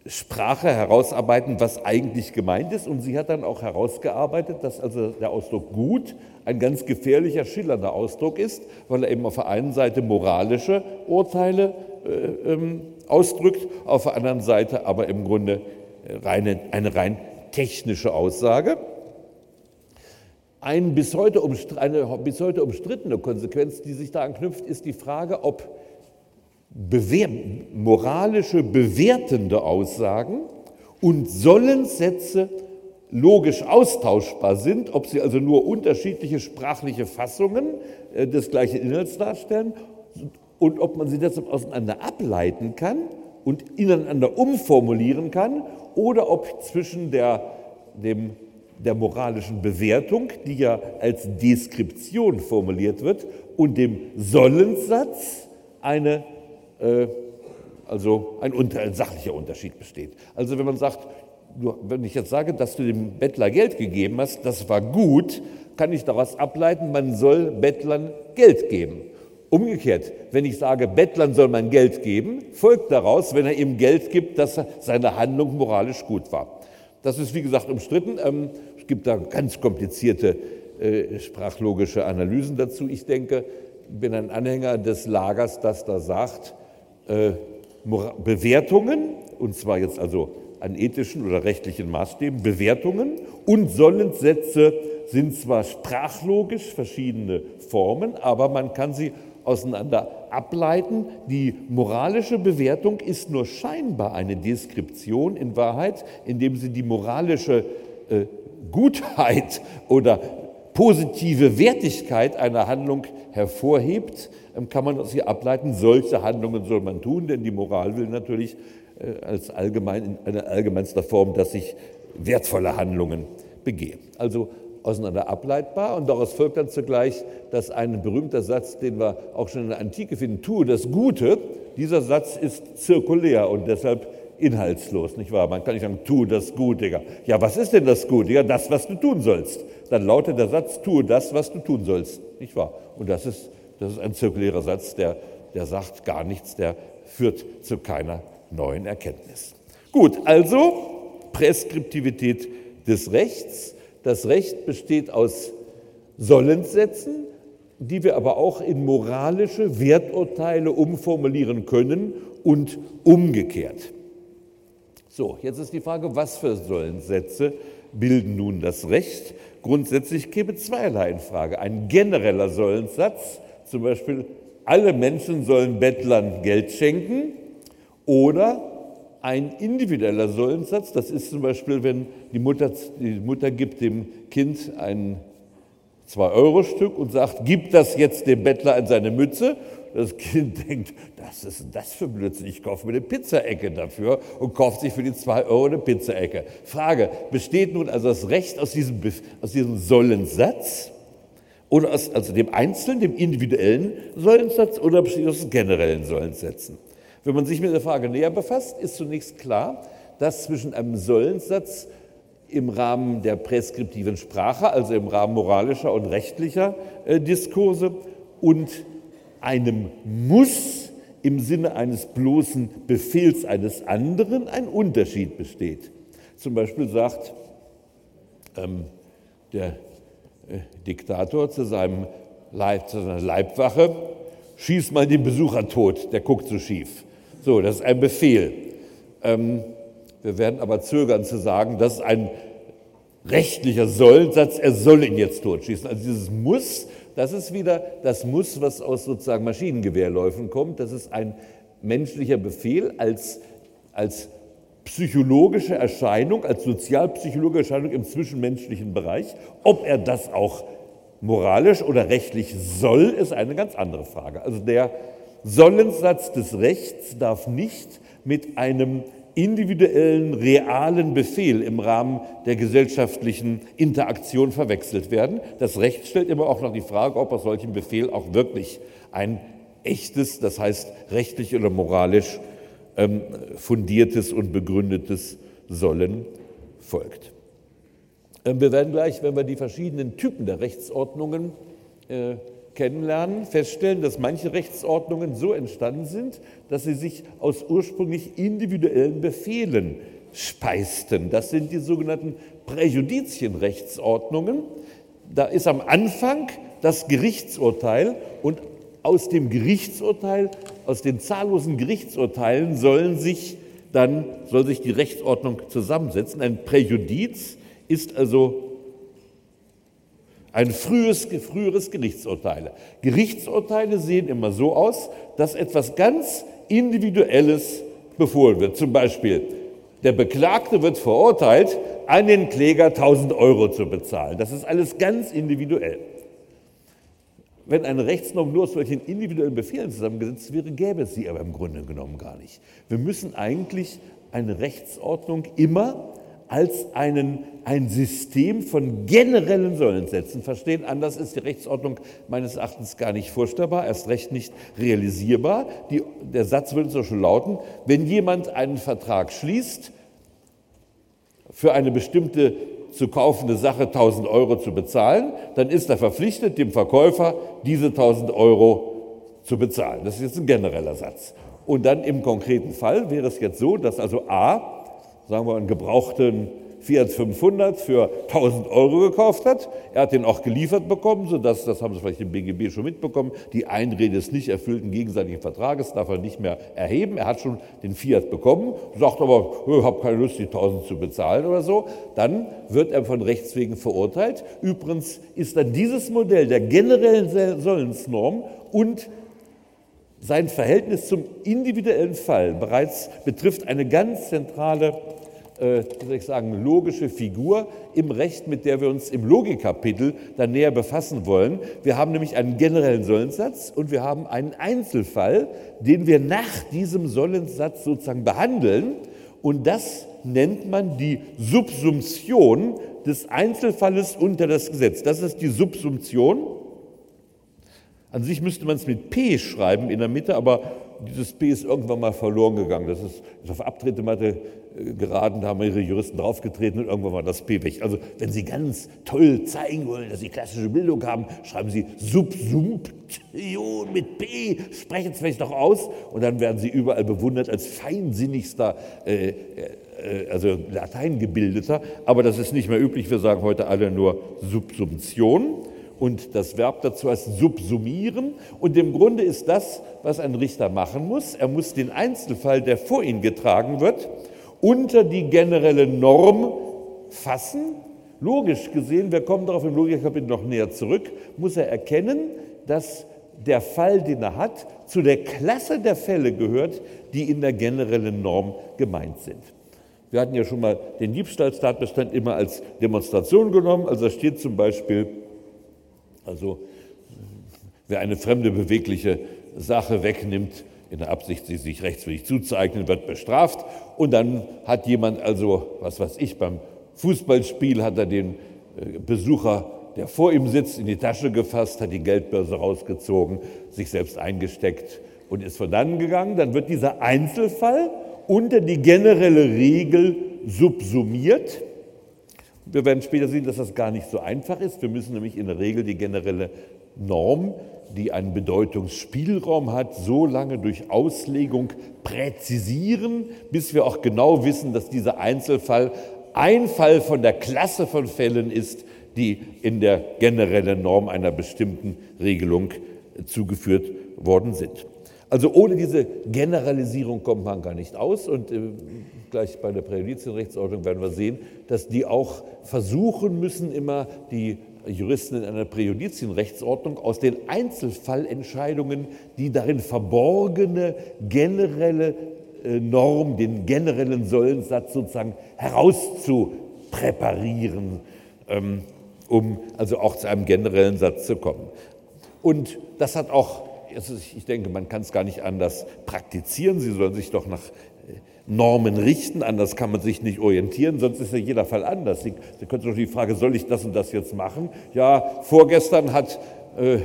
Sprache herausarbeiten, was eigentlich gemeint ist. Und sie hat dann auch herausgearbeitet, dass also der Ausdruck gut ein ganz gefährlicher, schillernder Ausdruck ist, weil er eben auf der einen Seite moralische Urteile äh, ähm, ausdrückt, auf der anderen Seite aber im Grunde reine, eine rein technische Aussage. Ein bis heute eine bis heute umstrittene Konsequenz, die sich da anknüpft, ist die Frage, ob bewehr, moralische, bewertende Aussagen und Sollenssätze logisch austauschbar sind, ob sie also nur unterschiedliche sprachliche Fassungen äh, des gleichen Inhalts darstellen und ob man sie deshalb auseinander ableiten kann und ineinander umformulieren kann oder ob zwischen der, dem, der moralischen Bewertung, die ja als Deskription formuliert wird, und dem Sollenssatz eine, äh, also ein, ein sachlicher Unterschied besteht. Also wenn man sagt, wenn ich jetzt sage, dass du dem Bettler Geld gegeben hast, das war gut, kann ich daraus ableiten, man soll Bettlern Geld geben. Umgekehrt, wenn ich sage, Bettlern soll man Geld geben, folgt daraus, wenn er ihm Geld gibt, dass seine Handlung moralisch gut war. Das ist, wie gesagt, umstritten. Ähm, es gibt da ganz komplizierte äh, sprachlogische Analysen dazu. Ich denke, ich bin ein Anhänger des Lagers, das da sagt, äh, Bewertungen, und zwar jetzt also an ethischen oder rechtlichen Maßstäben, Bewertungen und Sollenssätze sind zwar sprachlogisch verschiedene Formen, aber man kann sie auseinander ableiten. Die moralische Bewertung ist nur scheinbar eine Deskription in Wahrheit, indem sie die moralische äh, Gutheit oder positive Wertigkeit einer Handlung hervorhebt, ähm, kann man aus ihr ableiten, solche Handlungen soll man tun, denn die Moral will natürlich äh, als allgemein, in einer allgemeinster Form, dass ich wertvolle Handlungen begehe. Also auseinander ableitbar. Und daraus folgt dann zugleich, dass ein berühmter Satz, den wir auch schon in der Antike finden, tue das Gute, dieser Satz ist zirkulär und deshalb inhaltslos, nicht wahr? Man kann nicht sagen, tue das Gute. Ja, was ist denn das Gute? Ja, das, was du tun sollst. Dann lautet der Satz, tue das, was du tun sollst, nicht wahr? Und das ist, das ist ein zirkulärer Satz, der, der sagt gar nichts, der führt zu keiner neuen Erkenntnis. Gut, also Präskriptivität des Rechts, das Recht besteht aus Sollenssätzen, die wir aber auch in moralische Werturteile umformulieren können und umgekehrt. So, jetzt ist die Frage, was für Sollenssätze bilden nun das Recht? Grundsätzlich käme zweierlei in Frage. Ein genereller Sollenssatz, zum Beispiel, alle Menschen sollen Bettlern Geld schenken, oder ein individueller Sollensatz, das ist zum Beispiel, wenn die Mutter, die Mutter gibt dem Kind ein 2-Euro-Stück und sagt, gib das jetzt dem Bettler in seine Mütze. Das Kind denkt, das ist das für Blödsinn, ich kaufe mir eine Pizzaecke dafür und kauft sich für die 2 Euro eine Pizzaecke. Frage, besteht nun also das Recht aus diesem, aus diesem Sollensatz oder aus also dem einzelnen, dem individuellen Sollensatz oder besteht aus generellen Sollenssätzen? Wenn man sich mit der Frage näher befasst, ist zunächst klar, dass zwischen einem Sollensatz im Rahmen der präskriptiven Sprache, also im Rahmen moralischer und rechtlicher äh, Diskurse, und einem Muss im Sinne eines bloßen Befehls eines anderen ein Unterschied besteht. Zum Beispiel sagt ähm, der äh, Diktator zu, seinem Leib, zu seiner Leibwache, schieß mal den Besucher tot, der guckt so schief. So, das ist ein Befehl. Ähm, wir werden aber zögern zu sagen, das ist ein rechtlicher Sollsatz, er soll ihn jetzt totschießen. Also dieses Muss, das ist wieder das Muss, was aus sozusagen Maschinengewehrläufen kommt. Das ist ein menschlicher Befehl als, als psychologische Erscheinung, als sozialpsychologische Erscheinung im zwischenmenschlichen Bereich. Ob er das auch moralisch oder rechtlich soll, ist eine ganz andere Frage. Also der Sollenssatz des Rechts darf nicht mit einem individuellen, realen Befehl im Rahmen der gesellschaftlichen Interaktion verwechselt werden. Das Recht stellt immer auch noch die Frage, ob aus solchem Befehl auch wirklich ein echtes, das heißt rechtlich oder moralisch ähm, fundiertes und begründetes Sollen folgt. Ähm, wir werden gleich, wenn wir die verschiedenen Typen der Rechtsordnungen äh, kennenlernen, feststellen, dass manche Rechtsordnungen so entstanden sind, dass sie sich aus ursprünglich individuellen Befehlen speisten. Das sind die sogenannten Präjudizienrechtsordnungen. Da ist am Anfang das Gerichtsurteil und aus dem Gerichtsurteil, aus den zahllosen Gerichtsurteilen sollen sich dann soll sich die Rechtsordnung zusammensetzen. Ein Präjudiz ist also ein frühes, früheres Gerichtsurteil. Gerichtsurteile sehen immer so aus, dass etwas ganz Individuelles befohlen wird. Zum Beispiel, der Beklagte wird verurteilt, an den Kläger 1000 Euro zu bezahlen. Das ist alles ganz individuell. Wenn eine Rechtsnorm nur aus solchen individuellen Befehlen zusammengesetzt wäre, gäbe es sie aber im Grunde genommen gar nicht. Wir müssen eigentlich eine Rechtsordnung immer als einen, ein System von generellen Sollenssätzen verstehen. Anders ist die Rechtsordnung meines Erachtens gar nicht vorstellbar, erst recht nicht realisierbar. Die, der Satz würde so schon lauten, wenn jemand einen Vertrag schließt, für eine bestimmte zu kaufende Sache 1000 Euro zu bezahlen, dann ist er verpflichtet, dem Verkäufer diese 1000 Euro zu bezahlen. Das ist jetzt ein genereller Satz. Und dann im konkreten Fall wäre es jetzt so, dass also A sagen wir, einen gebrauchten Fiat 500 für 1000 Euro gekauft hat. Er hat den auch geliefert bekommen, sodass, das haben Sie vielleicht im BGB schon mitbekommen, die Einrede des nicht erfüllten gegenseitigen Vertrages darf er nicht mehr erheben. Er hat schon den Fiat bekommen, sagt aber, ich habe keine Lust, die 1000 zu bezahlen oder so. Dann wird er von Rechts wegen verurteilt. Übrigens ist dann dieses Modell der generellen Sollensnorm und sein Verhältnis zum individuellen Fall bereits betrifft eine ganz zentrale, äh, ich sagen, logische Figur im Recht, mit der wir uns im Logikkapitel dann näher befassen wollen. Wir haben nämlich einen generellen Sollenssatz und wir haben einen Einzelfall, den wir nach diesem Sollenssatz sozusagen behandeln. Und das nennt man die Subsumption des Einzelfalles unter das Gesetz. Das ist die Subsumption. An sich müsste man es mit P schreiben in der Mitte, aber dieses P ist irgendwann mal verloren gegangen. Das ist, ist auf Abtretematte äh, geraten, da haben ihre Juristen draufgetreten und irgendwann war das P weg. Also wenn Sie ganz toll zeigen wollen, dass Sie klassische Bildung haben, schreiben Sie Subsumption mit P, sprechen es vielleicht noch aus und dann werden Sie überall bewundert als feinsinnigster äh, äh, also Lateingebildeter. Aber das ist nicht mehr üblich, wir sagen heute alle nur Subsumption und das Verb dazu heißt subsumieren. Und im Grunde ist das, was ein Richter machen muss. Er muss den Einzelfall, der vor ihn getragen wird, unter die generelle Norm fassen. Logisch gesehen, wir kommen darauf im Logikkapitel noch näher zurück, muss er erkennen, dass der Fall, den er hat, zu der Klasse der Fälle gehört, die in der generellen Norm gemeint sind. Wir hatten ja schon mal den Diebstahlstatbestand immer als Demonstration genommen. Also da steht zum Beispiel, also wer eine fremde bewegliche Sache wegnimmt, in der Absicht, sie sich rechtswidrig zuzueignen, wird bestraft. Und dann hat jemand also, was weiß ich, beim Fußballspiel hat er den äh, Besucher, der vor ihm sitzt, in die Tasche gefasst, hat die Geldbörse rausgezogen, sich selbst eingesteckt und ist von dann gegangen. Dann wird dieser Einzelfall unter die generelle Regel subsumiert. Wir werden später sehen, dass das gar nicht so einfach ist. Wir müssen nämlich in der Regel die generelle Norm, die einen Bedeutungsspielraum hat, so lange durch Auslegung präzisieren, bis wir auch genau wissen, dass dieser Einzelfall ein Fall von der Klasse von Fällen ist, die in der generellen Norm einer bestimmten Regelung zugeführt worden sind. Also ohne diese Generalisierung kommt man gar nicht aus. Und äh, gleich bei der Präjudizienrechtsordnung werden wir sehen, dass die auch versuchen müssen, immer die Juristen in einer Präjudizienrechtsordnung aus den Einzelfallentscheidungen die darin verborgene generelle äh, Norm, den generellen Sollensatz sozusagen herauszupräparieren, ähm, um also auch zu einem generellen Satz zu kommen. Und das hat auch, ich denke, man kann es gar nicht anders praktizieren. Sie sollen sich doch nach Normen richten, anders kann man sich nicht orientieren, sonst ist ja jeder Fall anders. Sie, Sie können doch die Frage, soll ich das und das jetzt machen? Ja, vorgestern hat äh,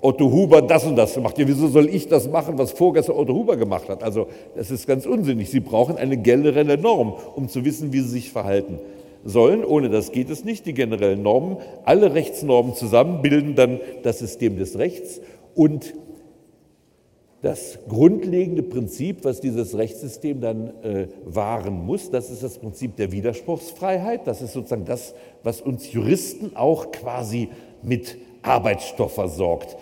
Otto Huber das und das gemacht. Ja, wieso soll ich das machen, was vorgestern Otto Huber gemacht hat? Also das ist ganz unsinnig. Sie brauchen eine generelle Norm, um zu wissen, wie Sie sich verhalten sollen. Ohne das geht es nicht. Die generellen Normen, alle Rechtsnormen zusammen bilden dann das System des Rechts und das grundlegende Prinzip, was dieses Rechtssystem dann äh, wahren muss, das ist das Prinzip der Widerspruchsfreiheit. Das ist sozusagen das, was uns Juristen auch quasi mit Arbeitsstoff versorgt.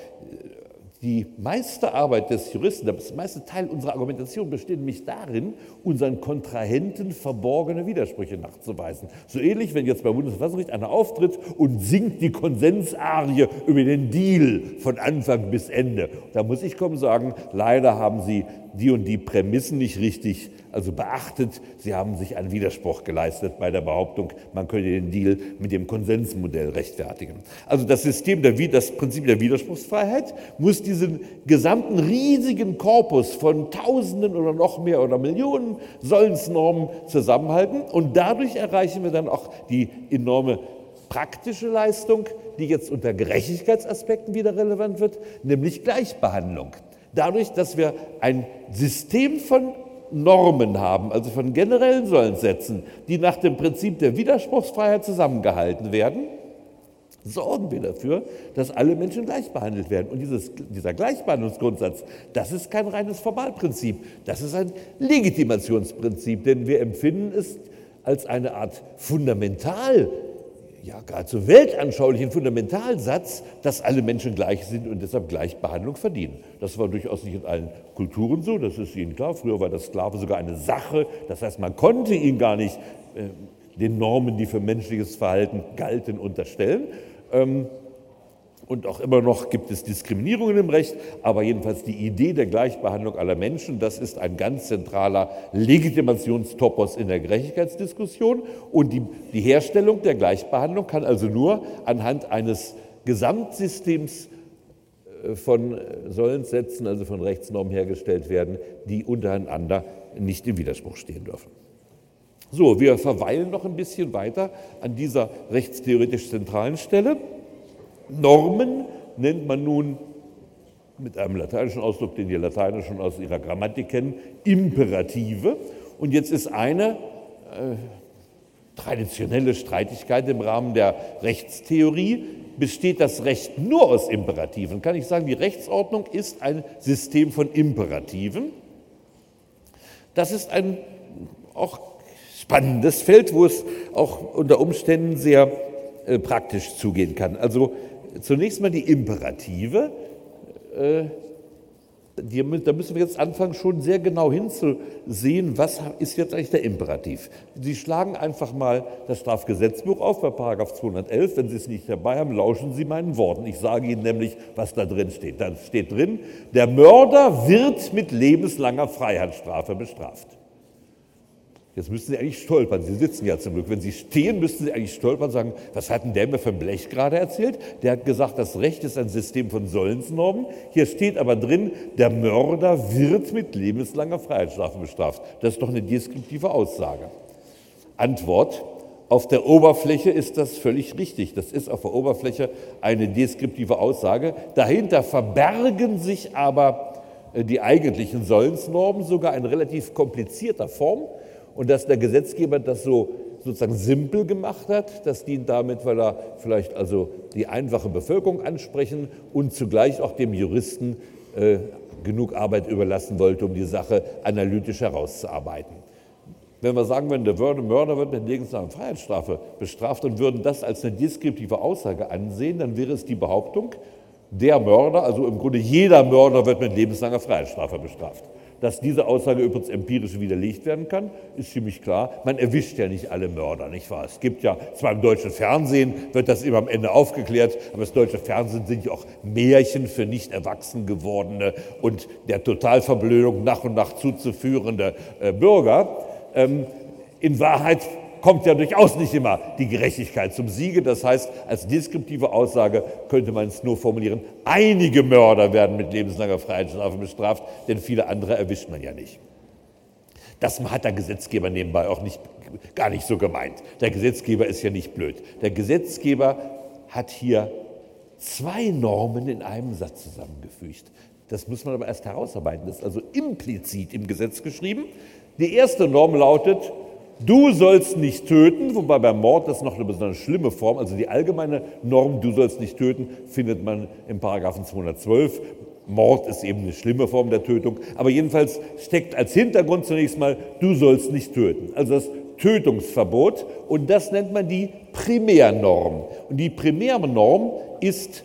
Die meiste Arbeit des Juristen, das meiste Teil unserer Argumentation besteht nämlich darin, unseren Kontrahenten verborgene Widersprüche nachzuweisen. So ähnlich, wenn jetzt beim Bundesverfassungsgericht einer auftritt und singt die Konsensarie über den Deal von Anfang bis Ende. Da muss ich kommen sagen, leider haben Sie die und die Prämissen nicht richtig also beachtet, Sie haben sich einen Widerspruch geleistet bei der Behauptung, man könne den Deal mit dem Konsensmodell rechtfertigen. Also das System, der, das Prinzip der Widerspruchsfreiheit muss diesen gesamten riesigen Korpus von Tausenden oder noch mehr oder Millionen Sollensnormen zusammenhalten und dadurch erreichen wir dann auch die enorme praktische Leistung, die jetzt unter Gerechtigkeitsaspekten wieder relevant wird, nämlich Gleichbehandlung. Dadurch, dass wir ein System von Normen haben, also von generellen Sollenssätzen, die nach dem Prinzip der Widerspruchsfreiheit zusammengehalten werden, sorgen wir dafür, dass alle Menschen gleich behandelt werden. Und dieses, dieser Gleichbehandlungsgrundsatz, das ist kein reines Formalprinzip, das ist ein Legitimationsprinzip, denn wir empfinden es als eine Art fundamental ja geradezu weltanschaulichen Fundamentalsatz, dass alle Menschen gleich sind und deshalb Gleichbehandlung verdienen. Das war durchaus nicht in allen Kulturen so, das ist Ihnen klar. Früher war der Sklave sogar eine Sache, das heißt, man konnte ihn gar nicht äh, den Normen, die für menschliches Verhalten galten, unterstellen. Ähm, und auch immer noch gibt es Diskriminierungen im Recht, aber jedenfalls die Idee der Gleichbehandlung aller Menschen, das ist ein ganz zentraler Legitimationstopos in der Gerechtigkeitsdiskussion. Und die, die Herstellung der Gleichbehandlung kann also nur anhand eines Gesamtsystems äh, von Sollenssätzen, also von Rechtsnormen hergestellt werden, die untereinander nicht im Widerspruch stehen dürfen. So, wir verweilen noch ein bisschen weiter an dieser rechtstheoretisch zentralen Stelle. Normen nennt man nun mit einem lateinischen Ausdruck, den die Lateiner schon aus ihrer Grammatik kennen, Imperative. Und jetzt ist eine äh, traditionelle Streitigkeit im Rahmen der Rechtstheorie, besteht das Recht nur aus Imperativen? Kann ich sagen, die Rechtsordnung ist ein System von Imperativen. Das ist ein auch spannendes Feld, wo es auch unter Umständen sehr äh, praktisch zugehen kann. Also zunächst mal die Imperative. Äh, die, da müssen wir jetzt anfangen, schon sehr genau hinzusehen, was ist jetzt eigentlich der Imperativ. Sie schlagen einfach mal das Strafgesetzbuch auf bei Paragraph 211. Wenn Sie es nicht dabei haben, lauschen Sie meinen Worten. Ich sage Ihnen nämlich, was da drin steht. Da steht drin, der Mörder wird mit lebenslanger Freiheitsstrafe bestraft. Jetzt müssten Sie eigentlich stolpern. Sie sitzen ja zum Glück. Wenn Sie stehen, müssten Sie eigentlich stolpern und sagen, was hat denn der mir ein Blech gerade erzählt? Der hat gesagt, das Recht ist ein System von Sollensnormen. Hier steht aber drin, der Mörder wird mit lebenslanger Freiheitsstrafe bestraft. Das ist doch eine deskriptive Aussage. Antwort, auf der Oberfläche ist das völlig richtig. Das ist auf der Oberfläche eine deskriptive Aussage. Dahinter verbergen sich aber äh, die eigentlichen Sollensnormen sogar in relativ komplizierter Form und dass der Gesetzgeber das so sozusagen simpel gemacht hat, das dient damit, weil er vielleicht also die einfache Bevölkerung ansprechen und zugleich auch dem Juristen äh, genug Arbeit überlassen wollte, um die Sache analytisch herauszuarbeiten. Wenn wir sagen würden, der Mörder wird mit lebenslanger Freiheitsstrafe bestraft und würden das als eine deskriptive Aussage ansehen, dann wäre es die Behauptung, der Mörder, also im Grunde jeder Mörder wird mit lebenslanger Freiheitsstrafe bestraft. Dass diese Aussage übrigens empirisch widerlegt werden kann, ist ziemlich klar. Man erwischt ja nicht alle Mörder, nicht wahr? Es gibt ja, zwar im deutschen Fernsehen wird das immer am Ende aufgeklärt, aber das deutsche Fernsehen sind ja auch Märchen für nicht erwachsen gewordene und der Totalverblödung nach und nach zuzuführende äh, Bürger. Ähm, in Wahrheit kommt ja durchaus nicht immer die Gerechtigkeit zum Siege. Das heißt, als deskriptive Aussage könnte man es nur formulieren, einige Mörder werden mit lebenslanger Freiheitsstrafe bestraft, denn viele andere erwischt man ja nicht. Das hat der Gesetzgeber nebenbei auch nicht, gar nicht so gemeint. Der Gesetzgeber ist ja nicht blöd. Der Gesetzgeber hat hier zwei Normen in einem Satz zusammengefügt. Das muss man aber erst herausarbeiten. Das ist also implizit im Gesetz geschrieben. Die erste Norm lautet, Du sollst nicht töten, wobei beim Mord das noch eine besonders schlimme Form, also die allgemeine Norm, du sollst nicht töten, findet man im Paragraphen 212. Mord ist eben eine schlimme Form der Tötung, aber jedenfalls steckt als Hintergrund zunächst mal, du sollst nicht töten. Also das Tötungsverbot und das nennt man die Primärnorm. Und die Primärnorm ist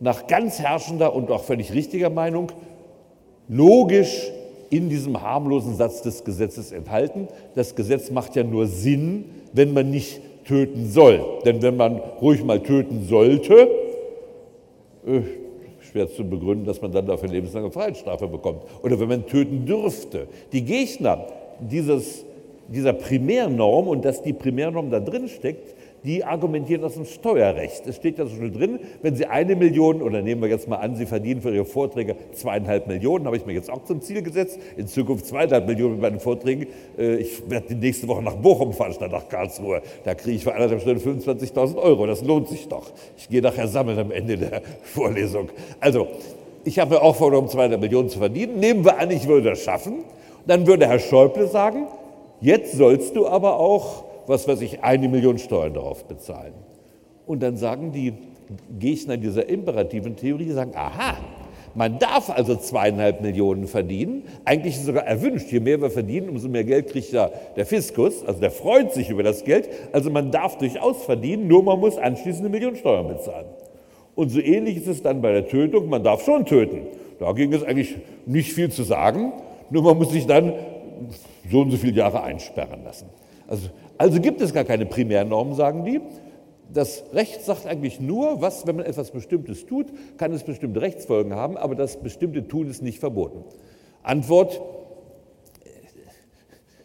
nach ganz herrschender und auch völlig richtiger Meinung logisch in diesem harmlosen Satz des Gesetzes enthalten. Das Gesetz macht ja nur Sinn, wenn man nicht töten soll. Denn wenn man ruhig mal töten sollte, äh, schwer zu begründen, dass man dann dafür lebenslange Freiheitsstrafe bekommt. Oder wenn man töten dürfte. Die Gegner dieses, dieser Primärnorm und dass die Primärnorm da drin steckt, die argumentieren aus dem Steuerrecht. Es steht ja so schön drin, wenn Sie eine Million, oder nehmen wir jetzt mal an, Sie verdienen für Ihre Vorträge zweieinhalb Millionen, habe ich mir jetzt auch zum Ziel gesetzt, in Zukunft zweieinhalb Millionen mit meinen Vorträgen. Äh, ich werde die nächste Woche nach Bochum fahren, statt nach Karlsruhe. Da kriege ich für eineinhalb Stunden 25.000 Euro. Das lohnt sich doch. Ich gehe nachher sammeln am Ende der Vorlesung. Also, ich habe mir auch vorgenommen, zweieinhalb Millionen zu verdienen. Nehmen wir an, ich würde das schaffen. Dann würde Herr Schäuble sagen, jetzt sollst du aber auch was weiß ich, eine Million Steuern darauf bezahlen. Und dann sagen die Gegner dieser imperativen Theorie, sagen, aha, man darf also zweieinhalb Millionen verdienen. Eigentlich ist es sogar erwünscht. Je mehr wir verdienen, umso mehr Geld kriegt ja der Fiskus. Also der freut sich über das Geld. Also man darf durchaus verdienen, nur man muss anschließend eine Million Steuern bezahlen. Und so ähnlich ist es dann bei der Tötung. Man darf schon töten. Dagegen ist eigentlich nicht viel zu sagen. Nur man muss sich dann so und so viele Jahre einsperren lassen. Also also gibt es gar keine Primärnormen, sagen die. Das Recht sagt eigentlich nur, was, wenn man etwas Bestimmtes tut, kann es bestimmte Rechtsfolgen haben, aber das bestimmte Tun ist nicht verboten. Antwort,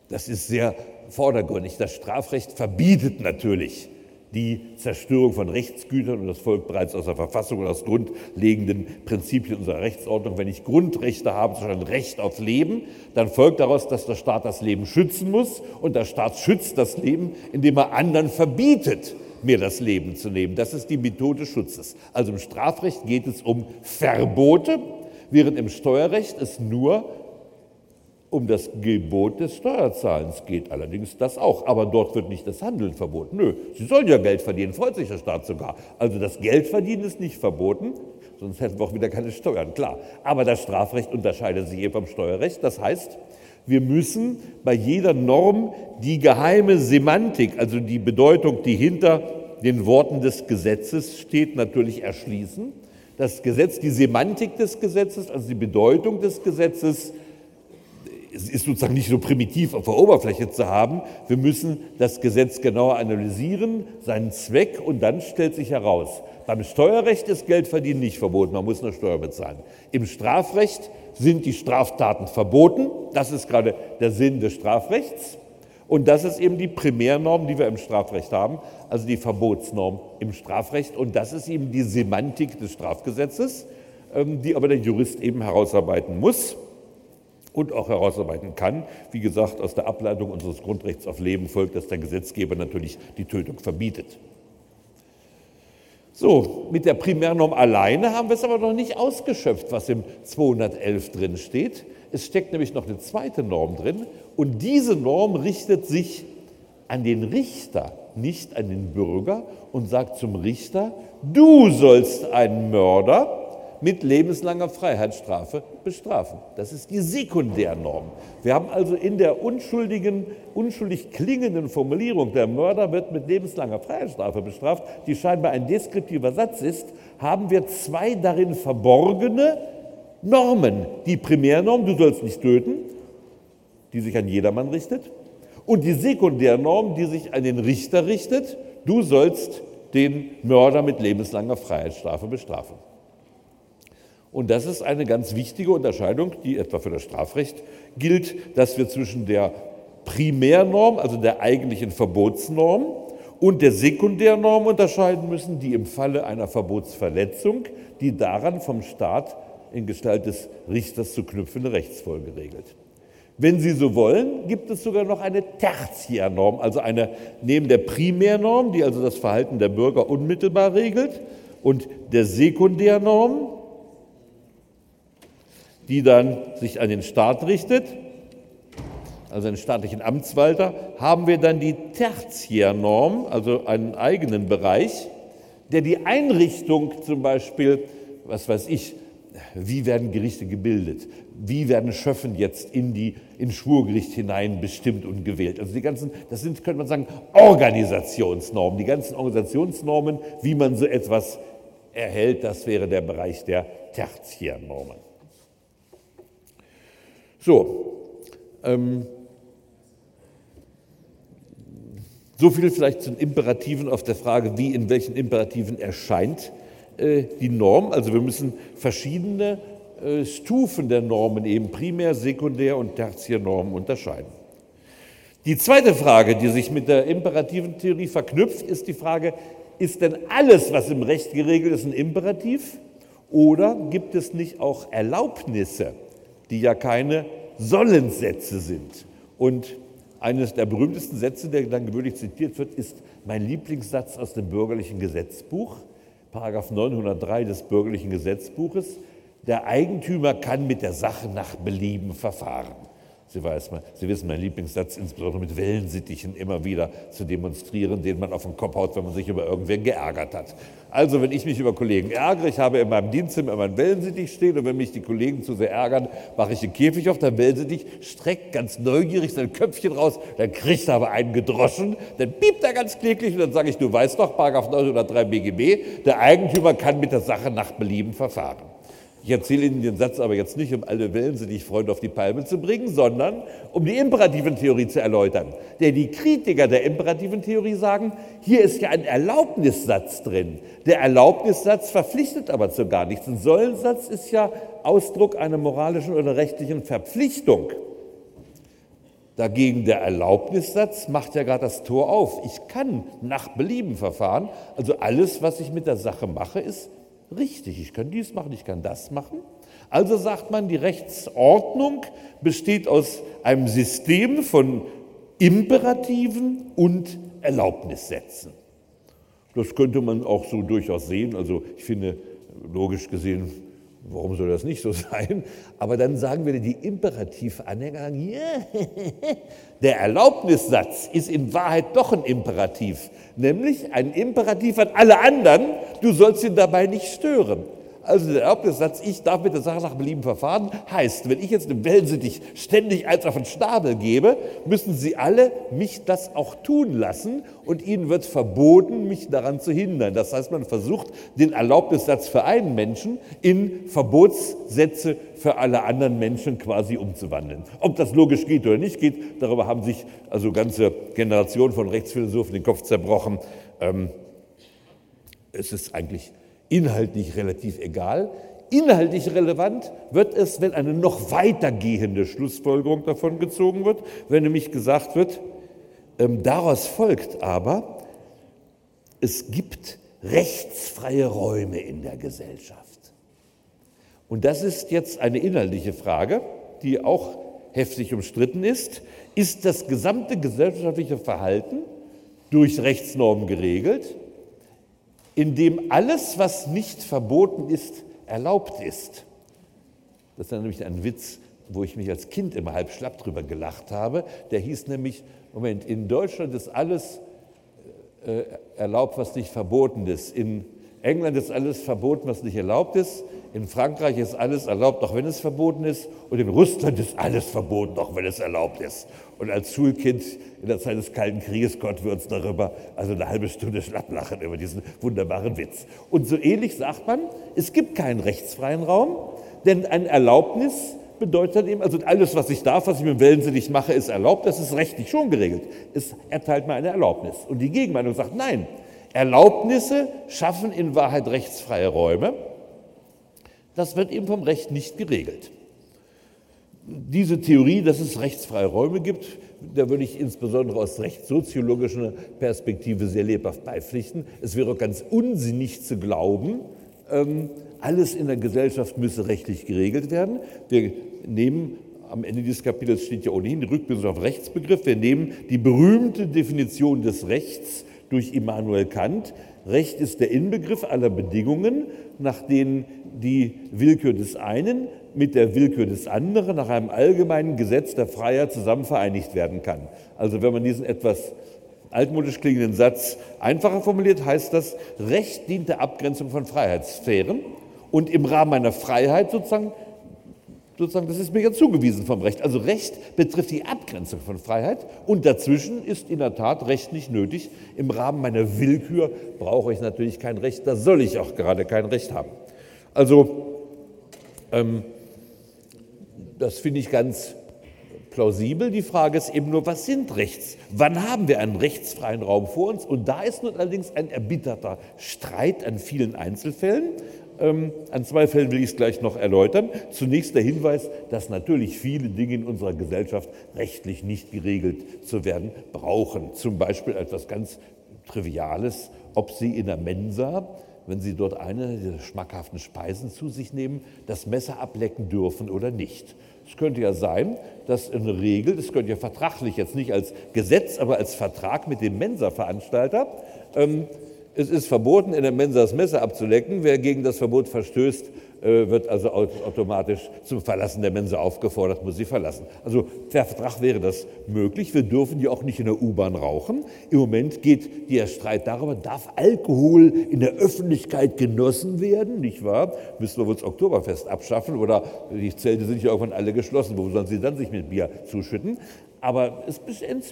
das ist sehr vordergründig. Das Strafrecht verbietet natürlich die Zerstörung von Rechtsgütern und das folgt bereits aus der Verfassung und aus grundlegenden Prinzipien unserer Rechtsordnung. Wenn ich Grundrechte habe, zum Beispiel Recht auf Leben, dann folgt daraus, dass der Staat das Leben schützen muss und der Staat schützt das Leben, indem er anderen verbietet, mir das Leben zu nehmen. Das ist die Methode des Schutzes. Also im Strafrecht geht es um Verbote, während im Steuerrecht es nur um das Gebot des Steuerzahlens geht allerdings das auch. Aber dort wird nicht das Handeln verboten. Nö, Sie sollen ja Geld verdienen, freut sich der Staat sogar. Also das Geldverdienen ist nicht verboten, sonst hätten wir auch wieder keine Steuern, klar. Aber das Strafrecht unterscheidet sich eben vom Steuerrecht. Das heißt, wir müssen bei jeder Norm die geheime Semantik, also die Bedeutung, die hinter den Worten des Gesetzes steht, natürlich erschließen. Das Gesetz, die Semantik des Gesetzes, also die Bedeutung des Gesetzes, es ist sozusagen nicht so primitiv auf der Oberfläche zu haben. Wir müssen das Gesetz genauer analysieren, seinen Zweck und dann stellt sich heraus, beim Steuerrecht ist Geldverdienen nicht verboten, man muss nur Steuer bezahlen. Im Strafrecht sind die Straftaten verboten, das ist gerade der Sinn des Strafrechts. Und das ist eben die Primärnorm, die wir im Strafrecht haben, also die Verbotsnorm im Strafrecht. Und das ist eben die Semantik des Strafgesetzes, ähm, die aber der Jurist eben herausarbeiten muss und auch herausarbeiten kann. Wie gesagt, aus der Ableitung unseres Grundrechts auf Leben folgt, dass der Gesetzgeber natürlich die Tötung verbietet. So, mit der Primärnorm alleine haben wir es aber noch nicht ausgeschöpft, was im 211 drin steht. Es steckt nämlich noch eine zweite Norm drin und diese Norm richtet sich an den Richter, nicht an den Bürger und sagt zum Richter, du sollst einen Mörder mit lebenslanger Freiheitsstrafe bestrafen. Das ist die Sekundärnorm. Wir haben also in der unschuldigen, unschuldig klingenden Formulierung, der Mörder wird mit lebenslanger Freiheitsstrafe bestraft, die scheinbar ein deskriptiver Satz ist, haben wir zwei darin verborgene Normen. Die Primärnorm, du sollst nicht töten, die sich an jedermann richtet, und die Sekundärnorm, die sich an den Richter richtet, du sollst den Mörder mit lebenslanger Freiheitsstrafe bestrafen. Und das ist eine ganz wichtige Unterscheidung, die etwa für das Strafrecht gilt, dass wir zwischen der Primärnorm, also der eigentlichen Verbotsnorm, und der Sekundärnorm unterscheiden müssen, die im Falle einer Verbotsverletzung die daran vom Staat in Gestalt des Richters zu knüpfende Rechtsfolge regelt. Wenn Sie so wollen, gibt es sogar noch eine Tertiärnorm, also eine neben der Primärnorm, die also das Verhalten der Bürger unmittelbar regelt, und der Sekundärnorm, die dann sich an den Staat richtet, also einen staatlichen Amtswalter, haben wir dann die Tertiärnorm, also einen eigenen Bereich, der die Einrichtung zum Beispiel, was weiß ich, wie werden Gerichte gebildet, wie werden Schöffen jetzt in die in Schwurgericht hinein bestimmt und gewählt. Also die ganzen, das sind, könnte man sagen, Organisationsnormen, die ganzen Organisationsnormen, wie man so etwas erhält, das wäre der Bereich der Tertiärnormen. So, ähm, so viel vielleicht zu den Imperativen auf der Frage, wie in welchen Imperativen erscheint äh, die Norm. Also wir müssen verschiedene äh, Stufen der Normen, eben Primär-, Sekundär- und Tertiärnormen unterscheiden. Die zweite Frage, die sich mit der imperativen Theorie verknüpft, ist die Frage, ist denn alles, was im Recht geregelt ist, ein Imperativ? Oder gibt es nicht auch Erlaubnisse, die ja keine Sollenssätze sind? Und eines der berühmtesten Sätze, der dann gewöhnlich zitiert wird, ist mein Lieblingssatz aus dem bürgerlichen Gesetzbuch, Paragraph 903 des bürgerlichen Gesetzbuches. Der Eigentümer kann mit der Sache nach Belieben verfahren. Sie, weiß, Sie wissen, mein Lieblingssatz, insbesondere mit Wellensittichen immer wieder zu demonstrieren, den man auf den Kopf haut, wenn man sich über irgendwen geärgert hat. Also, wenn ich mich über Kollegen ärgere, ich habe in meinem Dienstzimmer immer einen Wellensittich stehen und wenn mich die Kollegen zu sehr ärgern, mache ich den Käfig auf, der Wellensittich streckt ganz neugierig sein Köpfchen raus, dann kriegt er aber einen gedroschen, dann piept er ganz kläglich und dann sage ich, du weißt doch, Paragraph 903 BGB, der Eigentümer kann mit der Sache nach Belieben verfahren. Ich erzähle Ihnen den Satz aber jetzt nicht, um alle Wellensittich Freunde auf die Palme zu bringen, sondern um die imperativen Theorie zu erläutern. Denn die Kritiker der imperativen Theorie sagen, hier ist ja ein Erlaubnissatz drin. Der Erlaubnissatz verpflichtet aber zu gar nichts. Ein Sollensatz ist ja Ausdruck einer moralischen oder rechtlichen Verpflichtung. Dagegen der Erlaubnissatz macht ja gerade das Tor auf. Ich kann nach Belieben verfahren. Also alles, was ich mit der Sache mache, ist richtig. Ich kann dies machen, ich kann das machen. Also sagt man, die Rechtsordnung besteht aus einem System von Imperativen und Erlaubnissätzen. Das könnte man auch so durchaus sehen. Also ich finde, logisch gesehen Warum soll das nicht so sein? Aber dann sagen wir, die Imperativanhänger, yeah, der Erlaubnissatz ist in Wahrheit doch ein Imperativ, nämlich ein Imperativ an alle anderen, du sollst ihn dabei nicht stören. Also der Erlaubnissatz, ich darf mit der Sache nach Belieben verfahren, heißt, wenn ich jetzt einem Wellensittich ständig eins auf den Schnabel gebe, müssen sie alle mich das auch tun lassen und ihnen wird verboten, mich daran zu hindern. Das heißt, man versucht, den Erlaubnissatz für einen Menschen in Verbotssätze für alle anderen Menschen quasi umzuwandeln. Ob das logisch geht oder nicht geht, darüber haben sich also ganze Generationen von Rechtsphilosophen den Kopf zerbrochen. Ähm, es ist eigentlich inhaltlich relativ egal. Inhaltlich relevant wird es, wenn eine noch weitergehende Schlussfolgerung davon gezogen wird, wenn nämlich gesagt wird, ähm, daraus folgt aber, es gibt rechtsfreie Räume in der Gesellschaft. Und das ist jetzt eine inhaltliche Frage, die auch heftig umstritten ist. Ist das gesamte gesellschaftliche Verhalten durch Rechtsnormen geregelt? In dem alles, was nicht verboten ist, erlaubt ist. Das ist nämlich ein Witz, wo ich mich als Kind immer halb schlapp drüber gelacht habe. Der hieß nämlich, Moment, in Deutschland ist alles äh, erlaubt, was nicht verboten ist. In England ist alles verboten, was nicht erlaubt ist. In Frankreich ist alles erlaubt, auch wenn es verboten ist. Und in Russland ist alles verboten, auch wenn es erlaubt ist. Und als Schulkind in der Zeit des Kalten Krieges konnten wir uns darüber also eine halbe Stunde schlapplachen über diesen wunderbaren Witz. Und so ähnlich sagt man, es gibt keinen rechtsfreien Raum, denn ein Erlaubnis bedeutet eben, also alles, was ich darf, was ich mit dem Wellensittich mache, ist erlaubt, das ist rechtlich schon geregelt. Es erteilt mir eine Erlaubnis. Und die Gegenmeinung sagt, nein, Erlaubnisse schaffen in Wahrheit rechtsfreie Räume. Das wird eben vom Recht nicht geregelt. Diese Theorie, dass es rechtsfreie Räume gibt, da würde ich insbesondere aus rechtssoziologischer Perspektive sehr lebhaft beipflichten. Es wäre ganz unsinnig zu glauben, ähm, alles in der Gesellschaft müsse rechtlich geregelt werden. Wir nehmen am Ende dieses Kapitels steht ja ohnehin die Rückbildung auf Rechtsbegriff. Wir nehmen die berühmte Definition des Rechts durch Immanuel Kant. Recht ist der Inbegriff aller Bedingungen, nach denen die Willkür des einen mit der Willkür des anderen nach einem allgemeinen Gesetz der Freiheit zusammen vereinigt werden kann. Also wenn man diesen etwas altmodisch klingenden Satz einfacher formuliert, heißt das, Recht dient der Abgrenzung von Freiheitssphären und im Rahmen einer Freiheit sozusagen, sozusagen, das ist mir ja zugewiesen vom Recht. Also Recht betrifft die Abgrenzung von Freiheit und dazwischen ist in der Tat Recht nicht nötig. Im Rahmen meiner Willkür brauche ich natürlich kein Recht, da soll ich auch gerade kein Recht haben. Also ähm, das finde ich ganz plausibel. Die Frage ist eben nur, was sind Rechts? Wann haben wir einen rechtsfreien Raum vor uns? Und da ist nun allerdings ein erbitterter Streit an vielen Einzelfällen. Ähm, an zwei Fällen will ich es gleich noch erläutern. Zunächst der Hinweis, dass natürlich viele Dinge in unserer Gesellschaft rechtlich nicht geregelt zu werden brauchen. Zum Beispiel etwas ganz Triviales, ob Sie in der Mensa, wenn Sie dort eine dieser schmackhaften Speisen zu sich nehmen, das Messer ablecken dürfen oder nicht. Es könnte ja sein, dass eine Regel, das könnte ja vertraglich jetzt nicht als Gesetz, aber als Vertrag mit dem Mensa-Veranstalter, ähm, es ist verboten, in der Mensa das Messer abzulecken. Wer gegen das Verbot verstößt, wird also automatisch zum Verlassen der Mensa aufgefordert, muss sie verlassen. Also per Vertrag wäre das möglich. Wir dürfen ja auch nicht in der U-Bahn rauchen. Im Moment geht der Streit darüber, darf Alkohol in der Öffentlichkeit genossen werden, nicht wahr? Müssen wir wohl das Oktoberfest abschaffen oder die Zelte sind ja irgendwann alle geschlossen. Wo sollen sie dann sich mit Bier zuschütten? Aber es,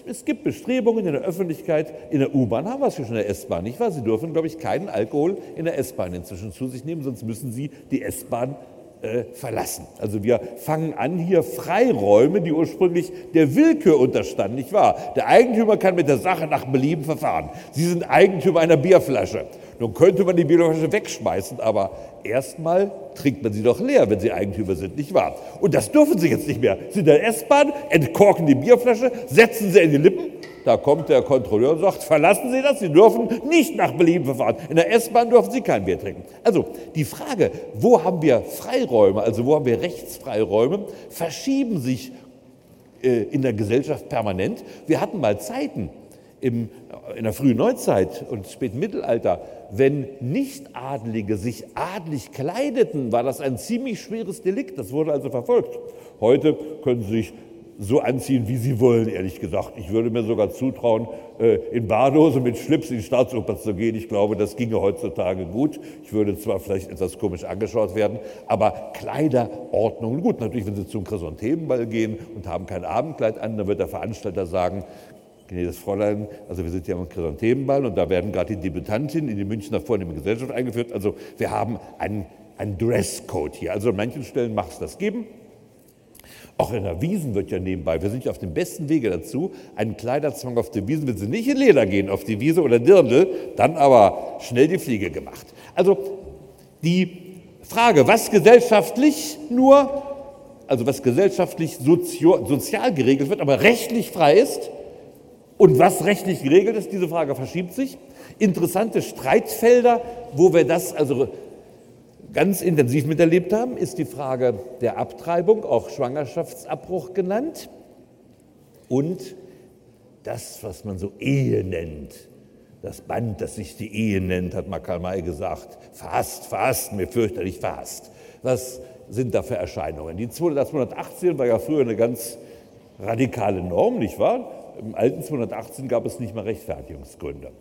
es, gibt Bestrebungen in der Öffentlichkeit, in der U-Bahn haben wir es schon in der S-Bahn, nicht wahr? Sie dürfen, glaube ich, keinen Alkohol in der S-Bahn inzwischen zu sich nehmen, sonst müssen Sie die S-Bahn äh, verlassen. Also wir fangen an, hier Freiräume, die ursprünglich der Willkür unterstanden, nicht wahr? Der Eigentümer kann mit der Sache nach Belieben verfahren. Sie sind Eigentümer einer Bierflasche. Nun könnte man die Bierflasche wegschmeißen, aber erstmal trinkt man sie doch leer, wenn sie Eigentümer sind, nicht wahr? Und das dürfen sie jetzt nicht mehr. Sie sind in der S-Bahn, entkorken die Bierflasche, setzen sie in die Lippen. Da kommt der Kontrolleur und sagt, verlassen Sie das, Sie dürfen nicht nach Belieben verfahren. In der S-Bahn dürfen Sie kein Bier trinken. Also die Frage, wo haben wir Freiräume, also wo haben wir Rechtsfreiräume, verschieben sich äh, in der Gesellschaft permanent. Wir hatten mal Zeiten, im, in der frühen Neuzeit und späten Mittelalter, wenn Nichtadlige sich adlig kleideten, war das ein ziemlich schweres Delikt. Das wurde also verfolgt. Heute können sie sich so anziehen, wie sie wollen, ehrlich gesagt. Ich würde mir sogar zutrauen, äh, in Badehose mit Schlips in die Staatsoper zu gehen. Ich glaube, das ginge heutzutage gut. Ich würde zwar vielleicht etwas komisch angeschaut werden, aber Kleiderordnung, gut, natürlich, wenn Sie zum Chrysanthemenball gehen und haben kein Abendkleid an, dann wird der Veranstalter sagen, gnädiges Fräulein, also wir sind ja am Chrysanthemenball und da werden gerade die Debütantinnen in die Münchner vornehme Gesellschaft eingeführt. Also wir haben einen, einen Dresscode hier. Also an manchen Stellen mag es das geben. Auch in der Wiesen wird ja nebenbei, wir sind ja auf dem besten Wege dazu, einen Kleiderzwang auf der Wiesen, wenn Sie nicht in Leder gehen auf die Wiese oder Dirndl, dann aber schnell die Fliege gemacht. Also die Frage, was gesellschaftlich nur, also was gesellschaftlich sozio, sozial geregelt wird, aber rechtlich frei ist, und was rechtlich geregelt ist, diese Frage verschiebt sich. Interessante Streitfelder, wo wir das also ganz intensiv miterlebt haben, ist die Frage der Abtreibung, auch Schwangerschaftsabbruch genannt, und das, was man so Ehe nennt. Das Band, das sich die Ehe nennt, hat mal Karl May gesagt. Fast, fast, mir fürchterlich fast. Was sind da für Erscheinungen? Die 218 war ja früher eine ganz radikale Norm, nicht wahr? Im alten 218 gab es nicht mal Rechtfertigungsgründe.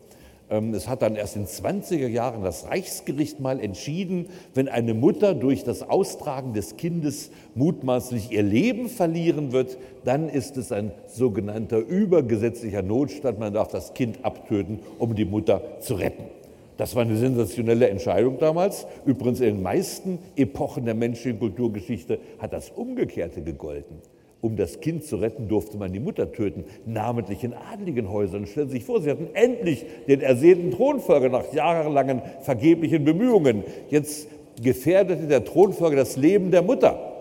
Ähm, es hat dann erst in 20er Jahren das Reichsgericht mal entschieden, wenn eine Mutter durch das Austragen des Kindes mutmaßlich ihr Leben verlieren wird, dann ist es ein sogenannter übergesetzlicher Notstand. Man darf das Kind abtöten, um die Mutter zu retten. Das war eine sensationelle Entscheidung damals. Übrigens in den meisten Epochen der menschlichen Kulturgeschichte hat das Umgekehrte gegolten. Um das Kind zu retten, durfte man die Mutter töten, namentlich in adligen Häusern. Stellen Sie sich vor, Sie hatten endlich den ersehnten Thronfolger nach jahrelangen vergeblichen Bemühungen. Jetzt gefährdete der Thronfolger das Leben der Mutter.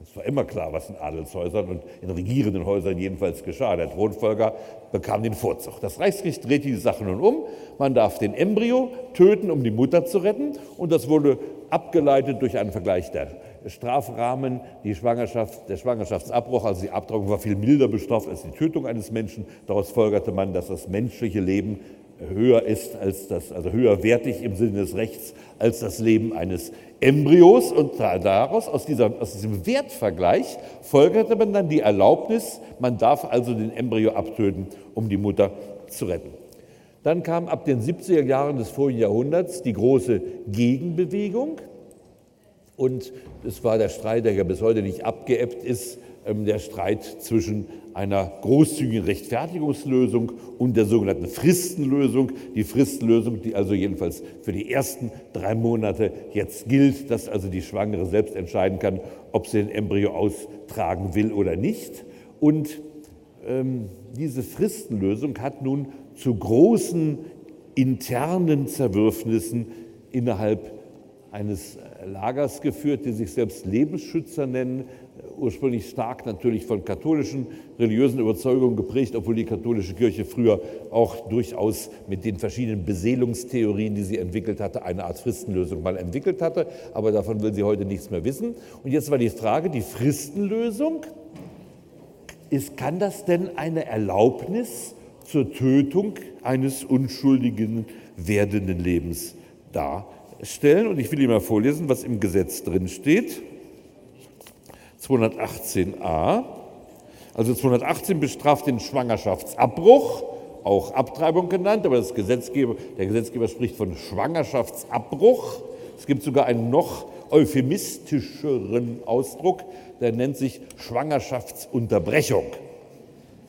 Es war immer klar, was in Adelshäusern und in regierenden Häusern jedenfalls geschah. Der Thronfolger bekam den Vorzug. Das Reichsgericht drehte die Sache nun um. Man darf den Embryo töten, um die Mutter zu retten. Und das wurde abgeleitet durch einen Vergleich der Strafrahmen, die Schwangerschaft, der Schwangerschaftsabbruch, also die Abtreibung war viel milder bestraft als die Tötung eines Menschen. Daraus folgerte man, dass das menschliche Leben höher ist als das, also höher wertig im Sinne des Rechts als das Leben eines Embryos. Und daraus, aus, dieser, aus diesem Wertvergleich, folgerte man dann die Erlaubnis, man darf also den Embryo abtöten, um die Mutter zu retten. Dann kam ab den 70er Jahren des vorigen Jahrhunderts die große Gegenbewegung. Und es war der Streit, der ja bis heute nicht abgeebbt ist, ähm, der Streit zwischen einer großzügigen Rechtfertigungslösung und der sogenannten Fristenlösung. Die Fristenlösung, die also jedenfalls für die ersten drei Monate jetzt gilt, dass also die Schwangere selbst entscheiden kann, ob sie den Embryo austragen will oder nicht. Und ähm, diese Fristenlösung hat nun zu großen internen Zerwürfnissen innerhalb eines Lagers geführt, die sich selbst Lebensschützer nennen, ursprünglich stark natürlich von katholischen religiösen Überzeugungen geprägt, obwohl die katholische Kirche früher auch durchaus mit den verschiedenen Beseelungstheorien, die sie entwickelt hatte, eine Art Fristenlösung mal entwickelt hatte. Aber davon will sie heute nichts mehr wissen. Und jetzt war die Frage, die Fristenlösung, ist, kann das denn eine Erlaubnis zur Tötung eines unschuldigen werdenden Lebens darstellen? Und ich will Ihnen mal vorlesen, was im Gesetz drin steht. 218a. Also 218 bestraft den Schwangerschaftsabbruch, auch Abtreibung genannt, aber Gesetzgeber, der Gesetzgeber spricht von Schwangerschaftsabbruch. Es gibt sogar einen noch euphemistischeren Ausdruck, der nennt sich Schwangerschaftsunterbrechung.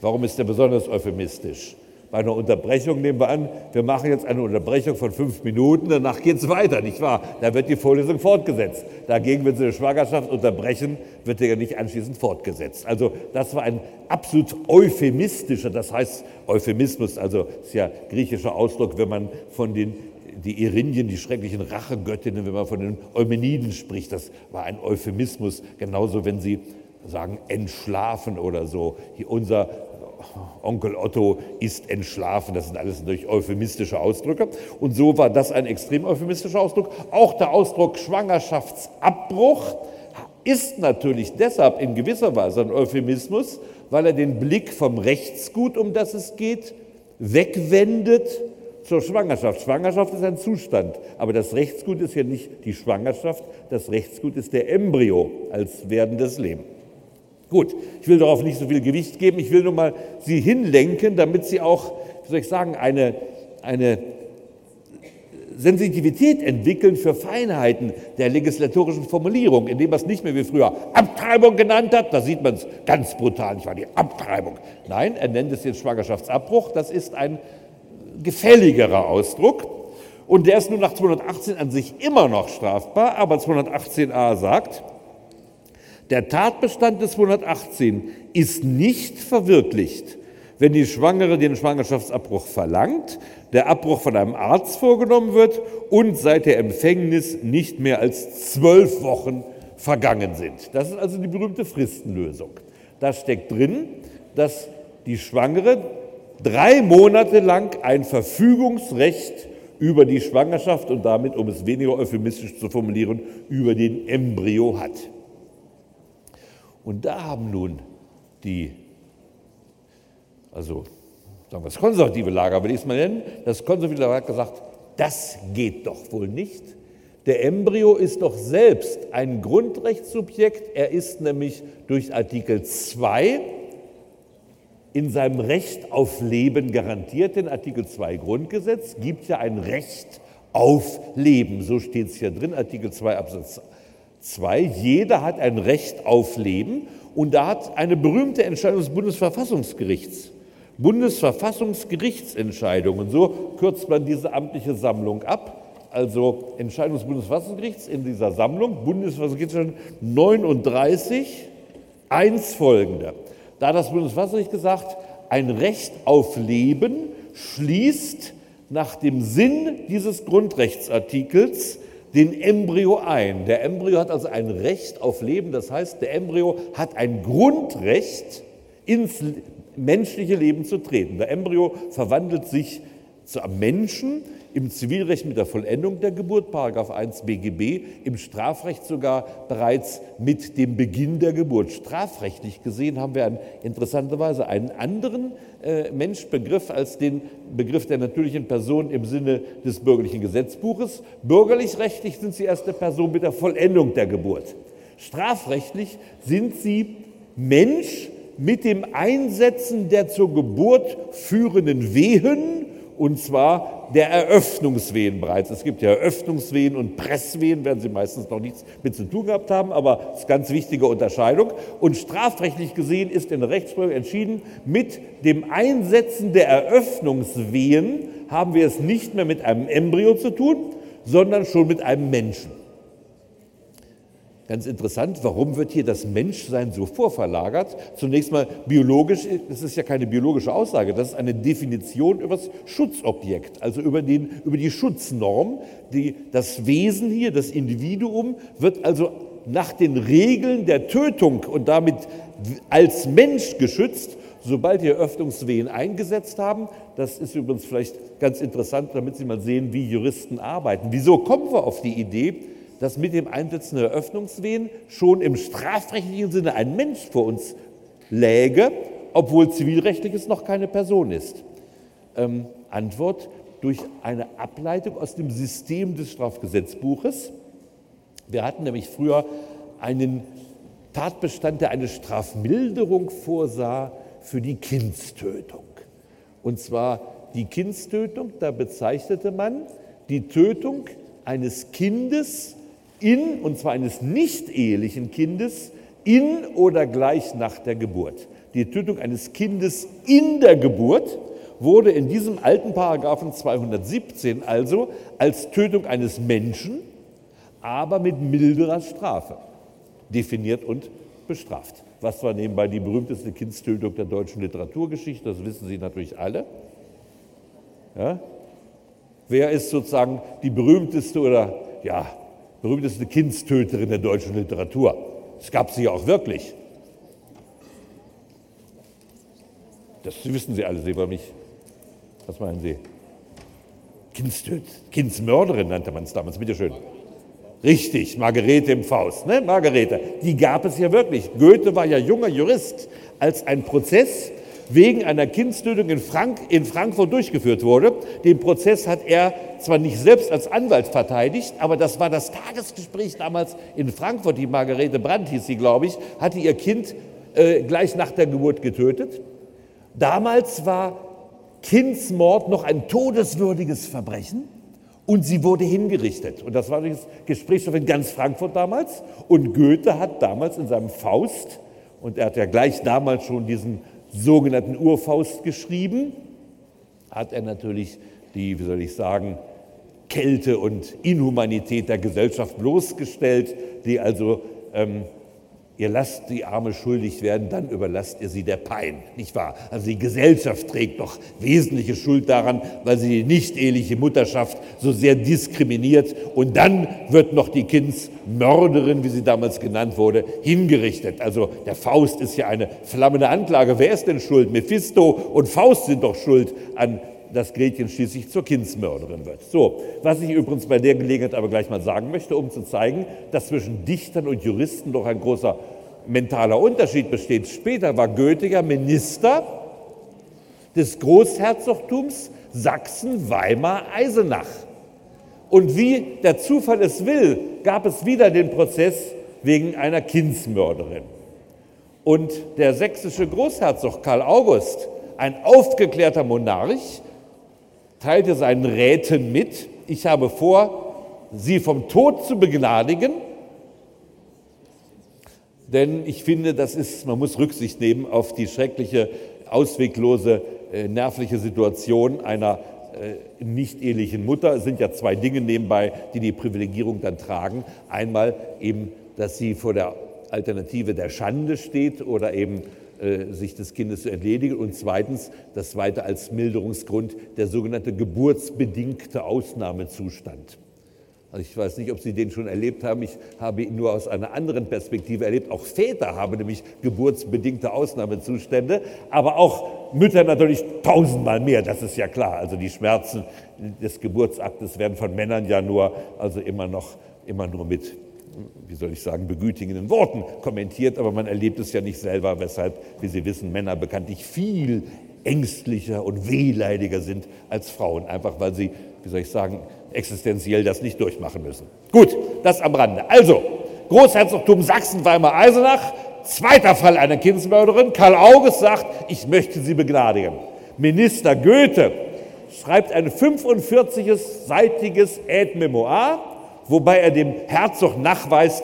Warum ist der besonders euphemistisch? Bei einer Unterbrechung nehmen wir an, wir machen jetzt eine Unterbrechung von fünf Minuten, danach geht es weiter, nicht wahr? Da wird die Vorlesung fortgesetzt. Dagegen, wenn Sie eine Schwangerschaft unterbrechen, wird die ja nicht anschließend fortgesetzt. Also das war ein absolut euphemistischer, das heißt Euphemismus, also ist ja griechischer Ausdruck, wenn man von den die Erinien, die schrecklichen Rachegöttinnen, wenn man von den Eumeniden spricht, das war ein Euphemismus, genauso wenn sie sagen entschlafen oder so. Hier unser Onkel Otto ist entschlafen. Das sind alles natürlich euphemistische Ausdrücke. Und so war das ein extrem euphemistischer Ausdruck. Auch der Ausdruck Schwangerschaftsabbruch ist natürlich deshalb in gewisser Weise ein Euphemismus, weil er den Blick vom Rechtsgut, um das es geht, wegwendet zur Schwangerschaft. Schwangerschaft ist ein Zustand, aber das Rechtsgut ist ja nicht die Schwangerschaft, das Rechtsgut ist der Embryo als werdendes Leben. Gut, ich will darauf nicht so viel Gewicht geben, ich will nur mal Sie hinlenken, damit Sie auch, wie soll ich sagen, eine, eine Sensitivität entwickeln für Feinheiten der legislatorischen Formulierung, indem man es nicht mehr wie früher Abtreibung genannt hat, da sieht man es ganz brutal, nicht wahr, die Abtreibung. Nein, er nennt es jetzt Schwangerschaftsabbruch, das ist ein gefälligerer Ausdruck. Und der ist nun nach 218 an sich immer noch strafbar, aber 218a sagt, der Tatbestand des 218 ist nicht verwirklicht, wenn die Schwangere den Schwangerschaftsabbruch verlangt, der Abbruch von einem Arzt vorgenommen wird und seit der Empfängnis nicht mehr als zwölf Wochen vergangen sind. Das ist also die berühmte Fristenlösung. Da steckt drin, dass die Schwangere drei Monate lang ein Verfügungsrecht über die Schwangerschaft und damit, um es weniger euphemistisch zu formulieren, über den Embryo hat. Und da haben nun die, also sagen wir das konservative Lager, will ich es mal nennen, das konservative Lager hat gesagt, das geht doch wohl nicht. Der Embryo ist doch selbst ein Grundrechtssubjekt. Er ist nämlich durch Artikel 2 in seinem Recht auf Leben garantiert, denn Artikel 2 Grundgesetz gibt ja ein Recht auf Leben. So steht es ja drin, Artikel 2 Absatz 2. Jeder hat ein Recht auf Leben und da hat eine berühmte Entscheidung des Bundesverfassungsgerichts, Bundesverfassungsgerichtsentscheidungen, so kürzt man diese amtliche Sammlung ab, also Entscheidung des Bundesverfassungsgerichts in dieser Sammlung, Bundesverfassungsgericht 39, 1 folgende. Da hat das Bundesverfassungsgericht gesagt, ein Recht auf Leben schließt nach dem Sinn dieses Grundrechtsartikels den Embryo ein. Der Embryo hat also ein Recht auf Leben, das heißt, der Embryo hat ein Grundrecht, ins menschliche Leben zu treten. Der Embryo verwandelt sich zu einem Menschen, im Zivilrecht mit der Vollendung der Geburt, Paragraph 1 BGB, im Strafrecht sogar bereits mit dem Beginn der Geburt. Strafrechtlich gesehen haben wir an, interessanterweise einen anderen äh, Menschbegriff als den Begriff der natürlichen Person im Sinne des bürgerlichen Gesetzbuches. Bürgerlich-rechtlich sind sie erste Person mit der Vollendung der Geburt. Strafrechtlich sind sie Mensch mit dem Einsetzen der zur Geburt führenden Wehen und zwar der Eröffnungswehen bereits. Es gibt ja Eröffnungswehen und Presswehen, werden Sie meistens noch nichts mit zu tun gehabt haben, aber das ist eine ganz wichtige Unterscheidung. Und strafrechtlich gesehen ist in der Rechtsprechung entschieden, mit dem Einsetzen der Eröffnungswehen haben wir es nicht mehr mit einem Embryo zu tun, sondern schon mit einem Menschen. Ganz interessant, warum wird hier das Menschsein so vorverlagert? Zunächst mal biologisch, das ist ja keine biologische Aussage, das ist eine Definition über das Schutzobjekt, also über, den, über die Schutznorm. Die, das Wesen hier, das Individuum, wird also nach den Regeln der Tötung und damit als Mensch geschützt, sobald die Eröffnungswehen eingesetzt haben. Das ist übrigens vielleicht ganz interessant, damit Sie mal sehen, wie Juristen arbeiten. Wieso kommen wir auf die Idee, dass mit dem Einsetzen der Öffnungswehen schon im strafrechtlichen Sinne ein Mensch vor uns läge, obwohl zivilrechtlich es noch keine Person ist? Ähm, Antwort durch eine Ableitung aus dem System des Strafgesetzbuches. Wir hatten nämlich früher einen Tatbestand, der eine Strafmilderung vorsah für die Kindstötung. Und zwar die Kindstötung, da bezeichnete man die Tötung eines Kindes in, und zwar eines nicht-ehelichen Kindes, in oder gleich nach der Geburt. Die Tötung eines Kindes in der Geburt wurde in diesem alten Paragraphen 217 also als Tötung eines Menschen, aber mit milderer Strafe definiert und bestraft. Was war nebenbei die berühmteste Kindstötung der deutschen Literaturgeschichte? Das wissen Sie natürlich alle. Ja? Wer ist sozusagen die berühmteste oder ja, berühmteste Kindstöterin der deutschen Literatur. Es gab sie auch wirklich. Das wissen Sie alle, Sie über mich. Was meinen Sie? Kindstöt, Kindsmörderin nannte man es damals, bitteschön. Richtig, Margarete im Faust, ne? Margarete. Die gab es ja wirklich. Goethe war ja junger Jurist, als ein Prozess wegen einer Kindstötung in, Frank in Frankfurt durchgeführt wurde. Den Prozess hat er zwar nicht selbst als Anwalt verteidigt, aber das war das Tagesgespräch damals in Frankfurt. Die Margarete Brandt hieß sie, glaube ich, hatte ihr Kind äh, gleich nach der Geburt getötet. Damals war Kindsmord noch ein todeswürdiges Verbrechen und sie wurde hingerichtet. Und das war das Gesprächsstoff in ganz Frankfurt damals. Und Goethe hat damals in seinem Faust, und er hat ja gleich damals schon diesen sogenannten Urfaust geschrieben, hat er natürlich die, wie soll ich sagen, Kälte und Inhumanität der Gesellschaft bloßgestellt, die also, ähm, ihr lasst die Arme schuldig werden, dann überlasst ihr sie der Pein, nicht wahr? Also die Gesellschaft trägt doch wesentliche Schuld daran, weil sie die nicht-eheliche Mutterschaft so sehr diskriminiert und dann wird noch die Kindsmörderin, wie sie damals genannt wurde, hingerichtet. Also der Faust ist ja eine flammende Anklage. Wer ist denn schuld? Mephisto und Faust sind doch schuld an dass Gretchen schließlich zur Kindsmörderin wird. So, was ich übrigens bei der Gelegenheit aber gleich mal sagen möchte, um zu zeigen, dass zwischen Dichtern und Juristen doch ein großer mentaler Unterschied besteht. Später war Goethe ja Minister des Großherzogtums Sachsen-Weimar-Eisenach. Und wie der Zufall es will, gab es wieder den Prozess wegen einer Kindsmörderin. Und der sächsische Großherzog Karl August, ein aufgeklärter Monarch, teilte seinen Räten mit, ich habe vor, sie vom Tod zu begnadigen, denn ich finde, das ist, man muss Rücksicht nehmen auf die schreckliche, ausweglose, äh, nervliche Situation einer äh, nicht ehelichen Mutter. Es sind ja zwei Dinge nebenbei, die die Privilegierung dann tragen. Einmal eben, dass sie vor der Alternative der Schande steht oder eben sich des Kindes zu entledigen. Und zweitens, das zweite als Milderungsgrund, der sogenannte geburtsbedingte Ausnahmezustand. Also ich weiß nicht, ob Sie den schon erlebt haben. Ich habe ihn nur aus einer anderen Perspektive erlebt. Auch Väter haben nämlich geburtsbedingte Ausnahmezustände, aber auch Mütter natürlich tausendmal mehr. Das ist ja klar. Also die Schmerzen des Geburtsaktes werden von Männern ja nur, also immer noch, immer nur mit, wie soll ich sagen, begütigenden Worten kommentiert. Aber man erlebt es ja nicht selber, weshalb, wie Sie wissen, Männer bekanntlich viel ängstlicher und wehleidiger sind als Frauen, einfach weil sie, wie soll ich sagen, existenziell das nicht durchmachen müssen. Gut, das am Rande. Also, Großherzogtum Sachsen-Weimar-Eisenach, zweiter Fall einer Kindsmörderin. Karl August sagt, ich möchte sie begnadigen. Minister Goethe schreibt ein 45-seitiges Aide-Memoir, wobei er dem Herzog nachweist,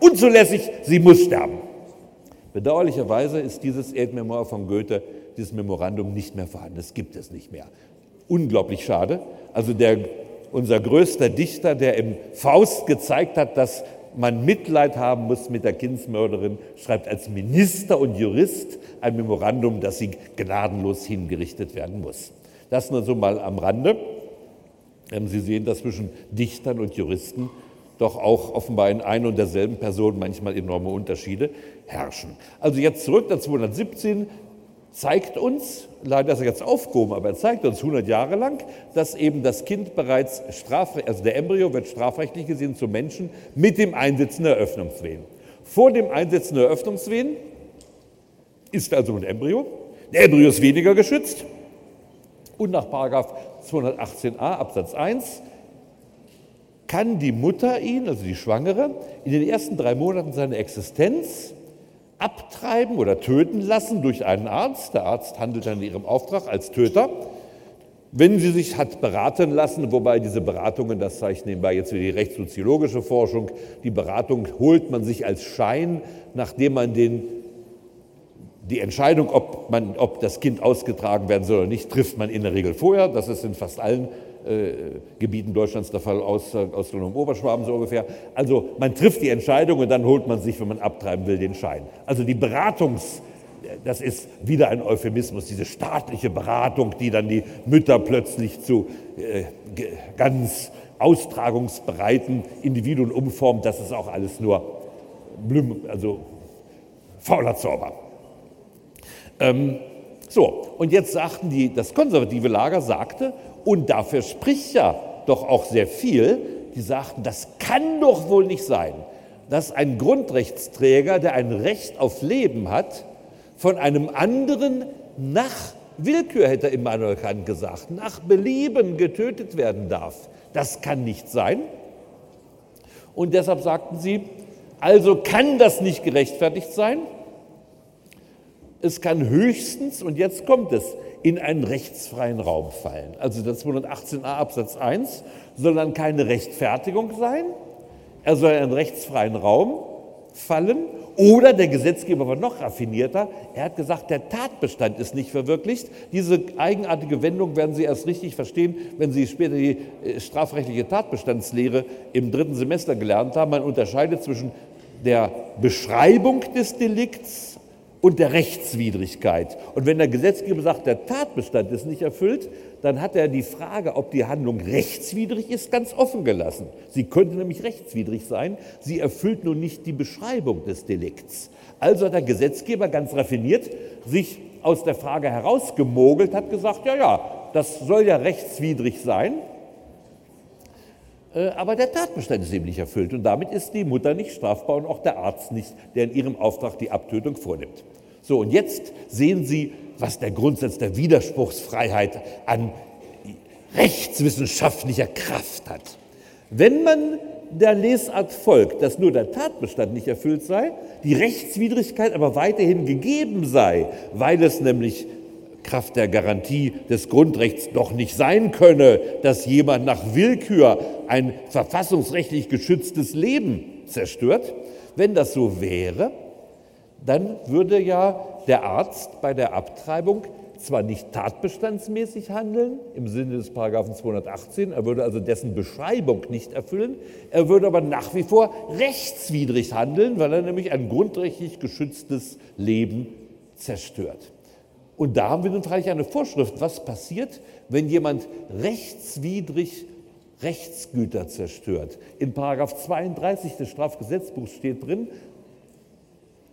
unzulässig, sie muss sterben. Bedauerlicherweise ist dieses Aide-Memoir von Goethe, dieses Memorandum nicht mehr vorhanden. Das gibt es nicht mehr. Unglaublich schade. Also der unser größter Dichter, der im Faust gezeigt hat, dass man Mitleid haben muss mit der Kindsmörderin, schreibt als Minister und Jurist ein Memorandum, dass sie gnadenlos hingerichtet werden muss. Das nur so mal am Rande. Sie sehen, dass zwischen Dichtern und Juristen doch auch offenbar in ein und derselben Person manchmal enorme Unterschiede herrschen. Also jetzt zurück nach 217 zeigt uns, leider ist er jetzt aufgehoben, aber er zeigt uns 100 Jahre lang, dass eben das Kind bereits strafrechtlich, also der Embryo wird strafrechtlich gesehen zum Menschen mit dem Einsetzen der Öffnungswehen. Vor dem Einsetzen der Öffnungswehen ist also ein Embryo. Der Embryo ist weniger geschützt. Und nach 218a Absatz 1 kann die Mutter ihn, also die Schwangere, in den ersten drei Monaten seiner Existenz abtreiben oder töten lassen durch einen Arzt. Der Arzt handelt dann in ihrem Auftrag als Töter. Wenn sie sich hat beraten lassen, wobei diese Beratungen, das zeigt nebenbei jetzt wieder die rechtssoziologische Forschung, die Beratung holt man sich als Schein, nachdem man den, die Entscheidung, ob, man, ob das Kind ausgetragen werden soll oder nicht, trifft man in der Regel vorher. Das ist in fast allen äh, Gebieten Deutschlands der Fall, aus, Ausländern Oberschwaben so ungefähr. Also man trifft die Entscheidung und dann holt man sich, wenn man abtreiben will, den Schein. Also die Beratungs- das ist wieder ein Euphemismus, diese staatliche Beratung, die dann die Mütter plötzlich zu äh, ganz austragungsbereiten Individuen umformt, das ist auch alles nur Blüm, also fauler Zauber. Ähm, so, und jetzt sagten die, das konservative Lager sagte, und dafür spricht ja doch auch sehr viel, die sagten, das kann doch wohl nicht sein, dass ein Grundrechtsträger, der ein Recht auf Leben hat, von einem anderen nach Willkür, hätte Immanuel Kant gesagt, nach Belieben getötet werden darf. Das kann nicht sein. Und deshalb sagten sie, also kann das nicht gerechtfertigt sein. Es kann höchstens, und jetzt kommt es, in einen rechtsfreien Raum fallen. Also das 218a Absatz 1 soll dann keine Rechtfertigung sein, er soll in einen rechtsfreien Raum fallen oder der Gesetzgeber war noch raffinierter, er hat gesagt, der Tatbestand ist nicht verwirklicht. Diese eigenartige Wendung werden Sie erst richtig verstehen, wenn Sie später die äh, strafrechtliche Tatbestandslehre im dritten Semester gelernt haben. Man unterscheidet zwischen der Beschreibung des Delikts und der Rechtswidrigkeit. Und wenn der Gesetzgeber sagt, der Tatbestand ist nicht erfüllt, dann hat er die Frage, ob die Handlung rechtswidrig ist, ganz offen gelassen. Sie könnte nämlich rechtswidrig sein, sie erfüllt nur nicht die Beschreibung des Delikts. Also hat der Gesetzgeber ganz raffiniert sich aus der Frage herausgemogelt, hat gesagt, ja, ja, das soll ja rechtswidrig sein, äh, aber der Tatbestand ist eben nicht erfüllt und damit ist die Mutter nicht strafbar und auch der Arzt nicht, der in ihrem Auftrag die Abtötung vornimmt. So, und jetzt sehen Sie, was der Grundsatz der Widerspruchsfreiheit an rechtswissenschaftlicher Kraft hat. Wenn man der Lesart folgt, dass nur der Tatbestand nicht erfüllt sei, die Rechtswidrigkeit aber weiterhin gegeben sei, weil es nämlich Kraft der Garantie des Grundrechts doch nicht sein könne, dass jemand nach Willkür ein verfassungsrechtlich geschütztes Leben zerstört. Wenn das so wäre, dann würde ja der Arzt bei der Abtreibung zwar nicht tatbestandsmäßig handeln im Sinne des Paragraphen 218, er würde also dessen Beschreibung nicht erfüllen, er würde aber nach wie vor rechtswidrig handeln, weil er nämlich ein grundrechtlich geschütztes Leben zerstört. Und da haben wir nun freilich eine Vorschrift, was passiert, wenn jemand rechtswidrig Rechtsgüter zerstört. In Paragraph 32 des Strafgesetzbuchs steht drin,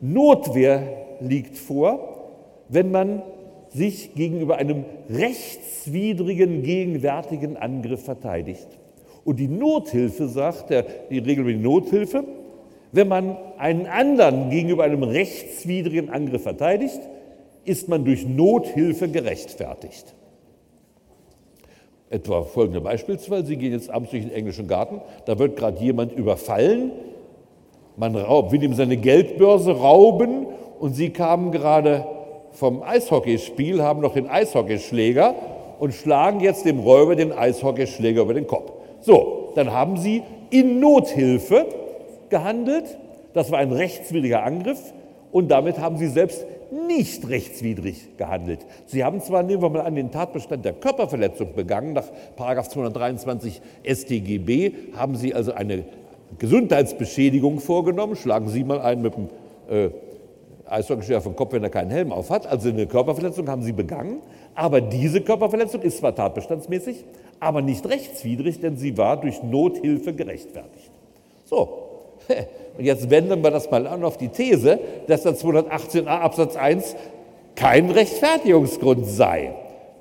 Notwehr liegt vor, wenn man sich gegenüber einem rechtswidrigen gegenwärtigen Angriff verteidigt. Und die Nothilfe sagt, der, die Regel über die Nothilfe, wenn man einen anderen gegenüber einem rechtswidrigen Angriff verteidigt, ist man durch Nothilfe gerechtfertigt. Etwa folgende Beispielsfall, Sie gehen jetzt abends durch den englischen Garten, da wird gerade jemand überfallen, man raubt, will ihm seine Geldbörse rauben und Sie kamen gerade vom Eishockeyspiel, haben noch den Eishockeyschläger und schlagen jetzt dem Räuber den Eishockeyschläger über den Kopf. So, dann haben Sie in Nothilfe gehandelt, das war ein rechtswidriger Angriff und damit haben Sie selbst nicht rechtswidrig gehandelt. Sie haben zwar, nehmen wir mal an, den Tatbestand der Körperverletzung begangen, nach 223 StGB haben Sie also eine Gesundheitsbeschädigung vorgenommen, schlagen Sie mal einen mit dem äh, Eishockeyspieler vom Kopf, wenn er keinen Helm auf hat. Also eine Körperverletzung haben Sie begangen, aber diese Körperverletzung ist zwar tatbestandsmäßig, aber nicht rechtswidrig, denn sie war durch Nothilfe gerechtfertigt. So, und jetzt wenden wir das mal an auf die These, dass der 218a Absatz 1 kein Rechtfertigungsgrund sei.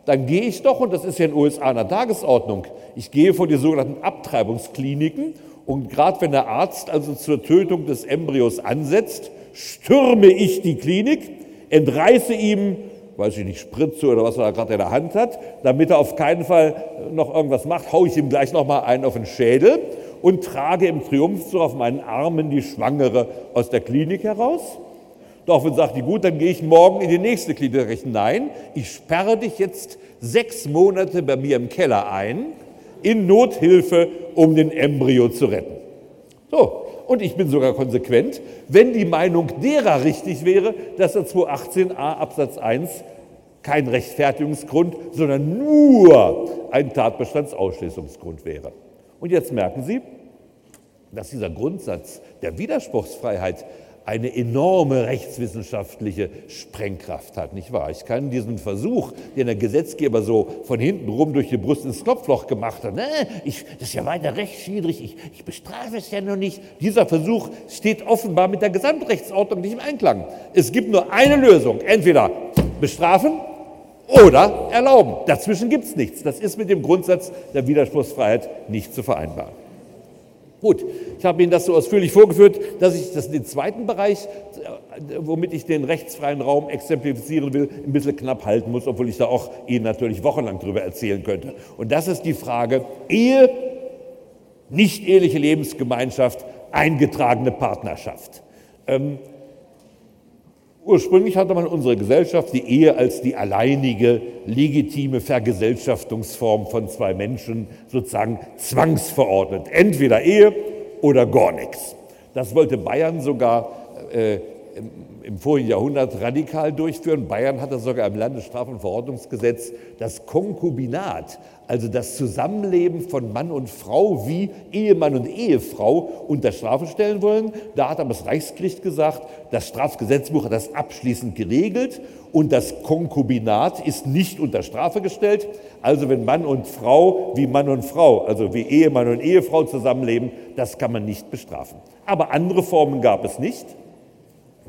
Dann gehe ich doch, und das ist ja in den USA an der Tagesordnung, ich gehe vor die sogenannten Abtreibungskliniken und gerade wenn der Arzt also zur Tötung des Embryos ansetzt, stürme ich die Klinik, entreiße ihm, weiß ich nicht, Spritze oder was er gerade in der Hand hat, damit er auf keinen Fall noch irgendwas macht, haue ich ihm gleich nochmal einen auf den Schädel und trage im Triumphzug auf meinen Armen die Schwangere aus der Klinik heraus. Daraufhin sagt die, gut, dann gehe ich morgen in die nächste Klinik. Nein, ich sperre dich jetzt sechs Monate bei mir im Keller ein, in Nothilfe, um den Embryo zu retten. So, und ich bin sogar konsequent, wenn die Meinung derer richtig wäre, dass der 218a Absatz 1 kein Rechtfertigungsgrund, sondern nur ein Tatbestandsausschließungsgrund wäre. Und jetzt merken Sie, dass dieser Grundsatz der Widerspruchsfreiheit eine enorme rechtswissenschaftliche Sprengkraft hat, nicht wahr? Ich kann diesen Versuch, den der Gesetzgeber so von hinten rum durch die Brust ins Knopfloch gemacht hat, ne, ich, das ist ja weiter rechtswidrig, ich, ich bestrafe es ja noch nicht. Dieser Versuch steht offenbar mit der Gesamtrechtsordnung nicht im Einklang. Es gibt nur eine Lösung, entweder bestrafen oder erlauben. Dazwischen gibt es nichts. Das ist mit dem Grundsatz der Widerspruchsfreiheit nicht zu vereinbaren. Gut, ich habe Ihnen das so ausführlich vorgeführt, dass ich das den zweiten Bereich, äh, womit ich den rechtsfreien Raum exemplifizieren will, ein bisschen knapp halten muss, obwohl ich da auch Ihnen natürlich wochenlang darüber erzählen könnte. Und das ist die Frage Ehe, nicht eheliche Lebensgemeinschaft, eingetragene Partnerschaft. Ähm, Ursprünglich hatte man unsere Gesellschaft die Ehe als die alleinige, legitime Vergesellschaftungsform von zwei Menschen sozusagen zwangsverordnet. Entweder Ehe oder gar nichts. Das wollte Bayern sogar äh, im vorigen Jahrhundert radikal durchführen. Bayern hatte sogar im Landesstraf- und Verordnungsgesetz das Konkubinat, also das Zusammenleben von Mann und Frau wie Ehemann und Ehefrau unter Strafe stellen wollen. Da hat aber das Reichsgericht gesagt, das Strafgesetzbuch hat das abschließend geregelt und das Konkubinat ist nicht unter Strafe gestellt. Also wenn Mann und Frau wie Mann und Frau, also wie Ehemann und Ehefrau zusammenleben, das kann man nicht bestrafen. Aber andere Formen gab es nicht.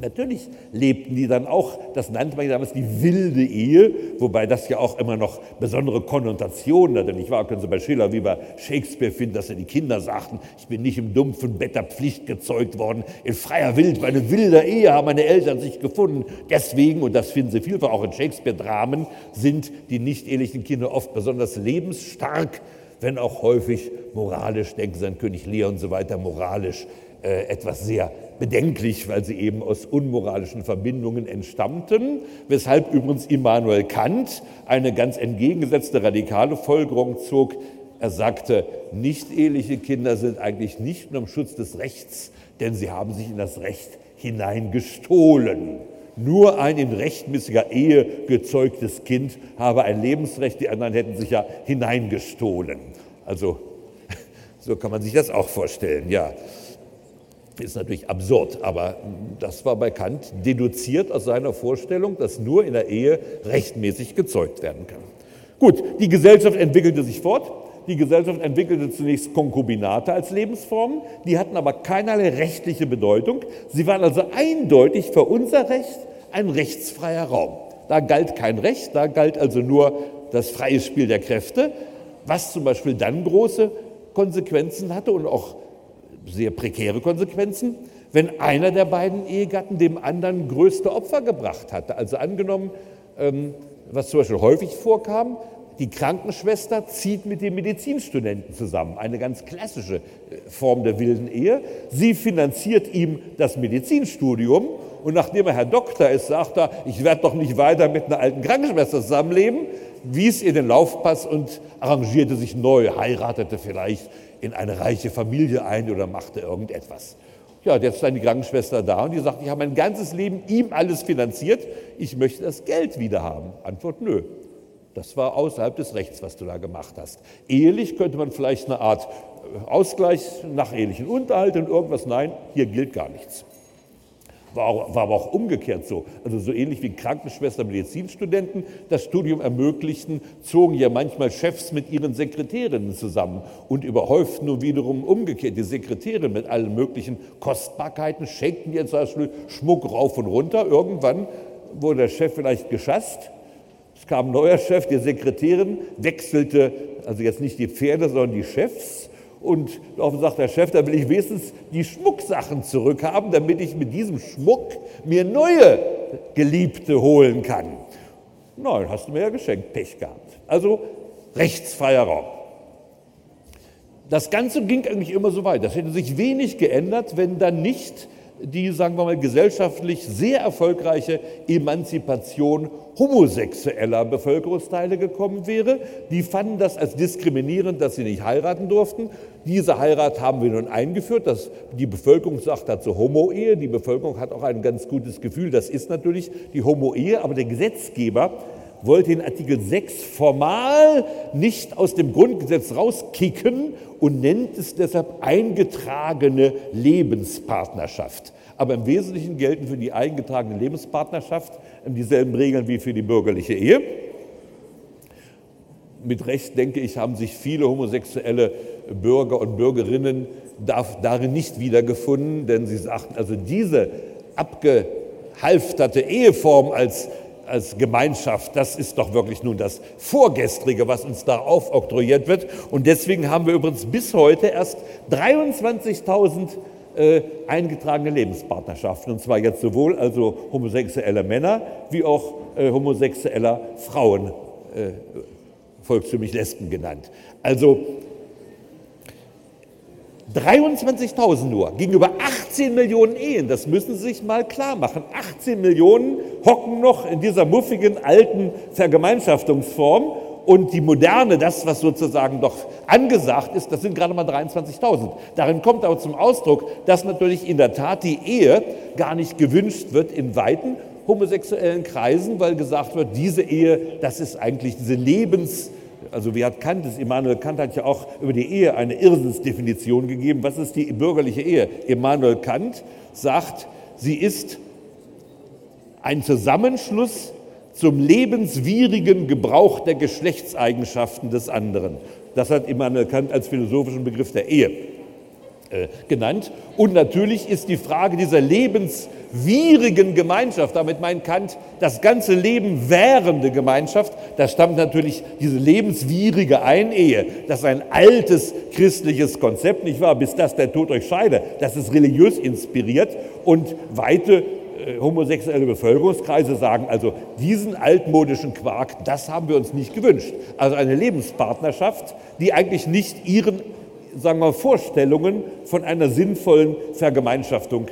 Natürlich lebten die dann auch, das nannte man damals die wilde Ehe, wobei das ja auch immer noch besondere Konnotationen hatte. Nicht wahr? Können Sie bei Schiller wie bei Shakespeare finden, dass ja die Kinder sagten, ich bin nicht im dumpfen Bett der Pflicht gezeugt worden, in freier Wild, bei einer wilder Ehe haben meine Eltern sich gefunden. Deswegen, und das finden Sie vielfach auch in Shakespeare-Dramen, sind die nicht ehelichen Kinder oft besonders lebensstark, wenn auch häufig moralisch, denken Sie an König Lear und so weiter, moralisch äh, etwas sehr bedenklich, weil sie eben aus unmoralischen Verbindungen entstammten, weshalb übrigens Immanuel Kant eine ganz entgegengesetzte radikale Folgerung zog. Er sagte, nicht-eheliche Kinder sind eigentlich nicht nur im Schutz des Rechts, denn sie haben sich in das Recht hineingestohlen. Nur ein in rechtmäßiger Ehe gezeugtes Kind habe ein Lebensrecht, die anderen hätten sich ja hineingestohlen. Also so kann man sich das auch vorstellen, ja. Ist natürlich absurd, aber das war bei Kant deduziert aus seiner Vorstellung, dass nur in der Ehe rechtmäßig gezeugt werden kann. Gut, die Gesellschaft entwickelte sich fort. Die Gesellschaft entwickelte zunächst Konkubinate als Lebensformen, die hatten aber keinerlei rechtliche Bedeutung. Sie waren also eindeutig für unser Recht ein rechtsfreier Raum. Da galt kein Recht, da galt also nur das freie Spiel der Kräfte, was zum Beispiel dann große Konsequenzen hatte und auch sehr prekäre Konsequenzen, wenn einer der beiden Ehegatten dem anderen größte Opfer gebracht hatte. Also angenommen, ähm, was zum Beispiel häufig vorkam, die Krankenschwester zieht mit dem Medizinstudenten zusammen, eine ganz klassische äh, Form der wilden Ehe. Sie finanziert ihm das Medizinstudium und nachdem er Herr Doktor ist, sagt er, ich werde doch nicht weiter mit einer alten Krankenschwester zusammenleben, wies ihr den Laufpass und arrangierte sich neu, heiratete vielleicht in eine reiche Familie ein oder machte irgendetwas. Ja, jetzt ist die Krankenschwester da und die sagt, ich habe mein ganzes Leben ihm alles finanziert, ich möchte das Geld wieder haben. Antwort, nö. Das war außerhalb des Rechts, was du da gemacht hast. Ehelich könnte man vielleicht eine Art äh, Ausgleich nach ehelichen Unterhalt und irgendwas. Nein, hier gilt gar nichts. War, war, aber auch umgekehrt so. Also so ähnlich wie Krankenschwester, Medizinstudenten das Studium ermöglichten, zogen ja manchmal Chefs mit ihren Sekretärinnen zusammen und überhäuften nun wiederum umgekehrt die Sekretärin mit allen möglichen Kostbarkeiten, schenkten ihr zum Beispiel Schmuck rauf und runter. Irgendwann wurde der Chef vielleicht geschasst. Es kam ein neuer Chef, die Sekretärin wechselte, also jetzt nicht die Pferde, sondern die Chefs und darauf sagt der Chef, da will ich wenigstens die Schmucksachen zurückhaben, damit ich mit diesem Schmuck mir neue Geliebte holen kann. Nein, hast du mir ja geschenkt, Pech gehabt. Also rechtsfreier Raum. Das Ganze ging eigentlich immer so weit. Das hätte sich wenig geändert, wenn dann nicht die, sagen wir mal, gesellschaftlich sehr erfolgreiche Emanzipation homosexueller Bevölkerungsteile gekommen wäre. Die fanden das als diskriminierend, dass sie nicht heiraten durften. Diese Heirat haben wir nun eingeführt. dass die Bevölkerung sagt dazu Homo-Ehe. Die Bevölkerung hat auch ein ganz gutes Gefühl. Das ist natürlich die Homo-Ehe. Aber der Gesetzgeber wollte den Artikel 6 formal nicht aus dem Grundgesetz rauskicken und nennt es deshalb eingetragene Lebenspartnerschaft. Aber im Wesentlichen gelten für die eingetragene Lebenspartnerschaft dieselben Regeln wie für die bürgerliche Ehe. Mit Recht, denke ich, haben sich viele homosexuelle Bürger und Bürgerinnen darin nicht wiedergefunden, denn sie sagten, also diese abgehalfterte Eheform als als Gemeinschaft, das ist doch wirklich nun das Vorgestrige, was uns da aufoktroyiert wird. Und deswegen haben wir übrigens bis heute erst 23.000 äh, eingetragene Lebenspartnerschaften. Und zwar jetzt sowohl also homosexuelle Männer wie auch äh, homosexueller Frauen, äh, volkstümlich Lesben genannt. Also 23.000 nur gegenüber 18 Millionen Ehen, das müssen Sie sich mal klar machen. 18 Millionen hocken noch in dieser muffigen alten Vergemeinschaftungsform und die moderne, das, was sozusagen doch angesagt ist, das sind gerade mal 23.000. Darin kommt aber zum Ausdruck, dass natürlich in der Tat die Ehe gar nicht gewünscht wird in weiten homosexuellen Kreisen, weil gesagt wird, diese Ehe, das ist eigentlich diese Lebens- also wie hat Kant es, Immanuel Kant hat ja auch über die Ehe eine Irrsinnsdefinition gegeben. Was ist die bürgerliche Ehe? Immanuel Kant sagt, sie ist ein Zusammenschluss zum lebenswidrigen Gebrauch der Geschlechtseigenschaften des anderen. Das hat Immanuel Kant als philosophischen Begriff der Ehe äh, genannt. Und natürlich ist die Frage dieser lebenswierigen Gemeinschaft, damit meint Kant das ganze Leben währende Gemeinschaft, da stammt natürlich diese lebenswierige Einehe. Das ist ein altes christliches Konzept, nicht wahr? Bis das der Tod euch scheide. Das ist religiös inspiriert und weite äh, homosexuelle Bevölkerungskreise sagen, also diesen altmodischen Quark, das haben wir uns nicht gewünscht. Also eine Lebenspartnerschaft, die eigentlich nicht ihren sagen wir, Vorstellungen von einer sinnvollen Vergemeinschaftung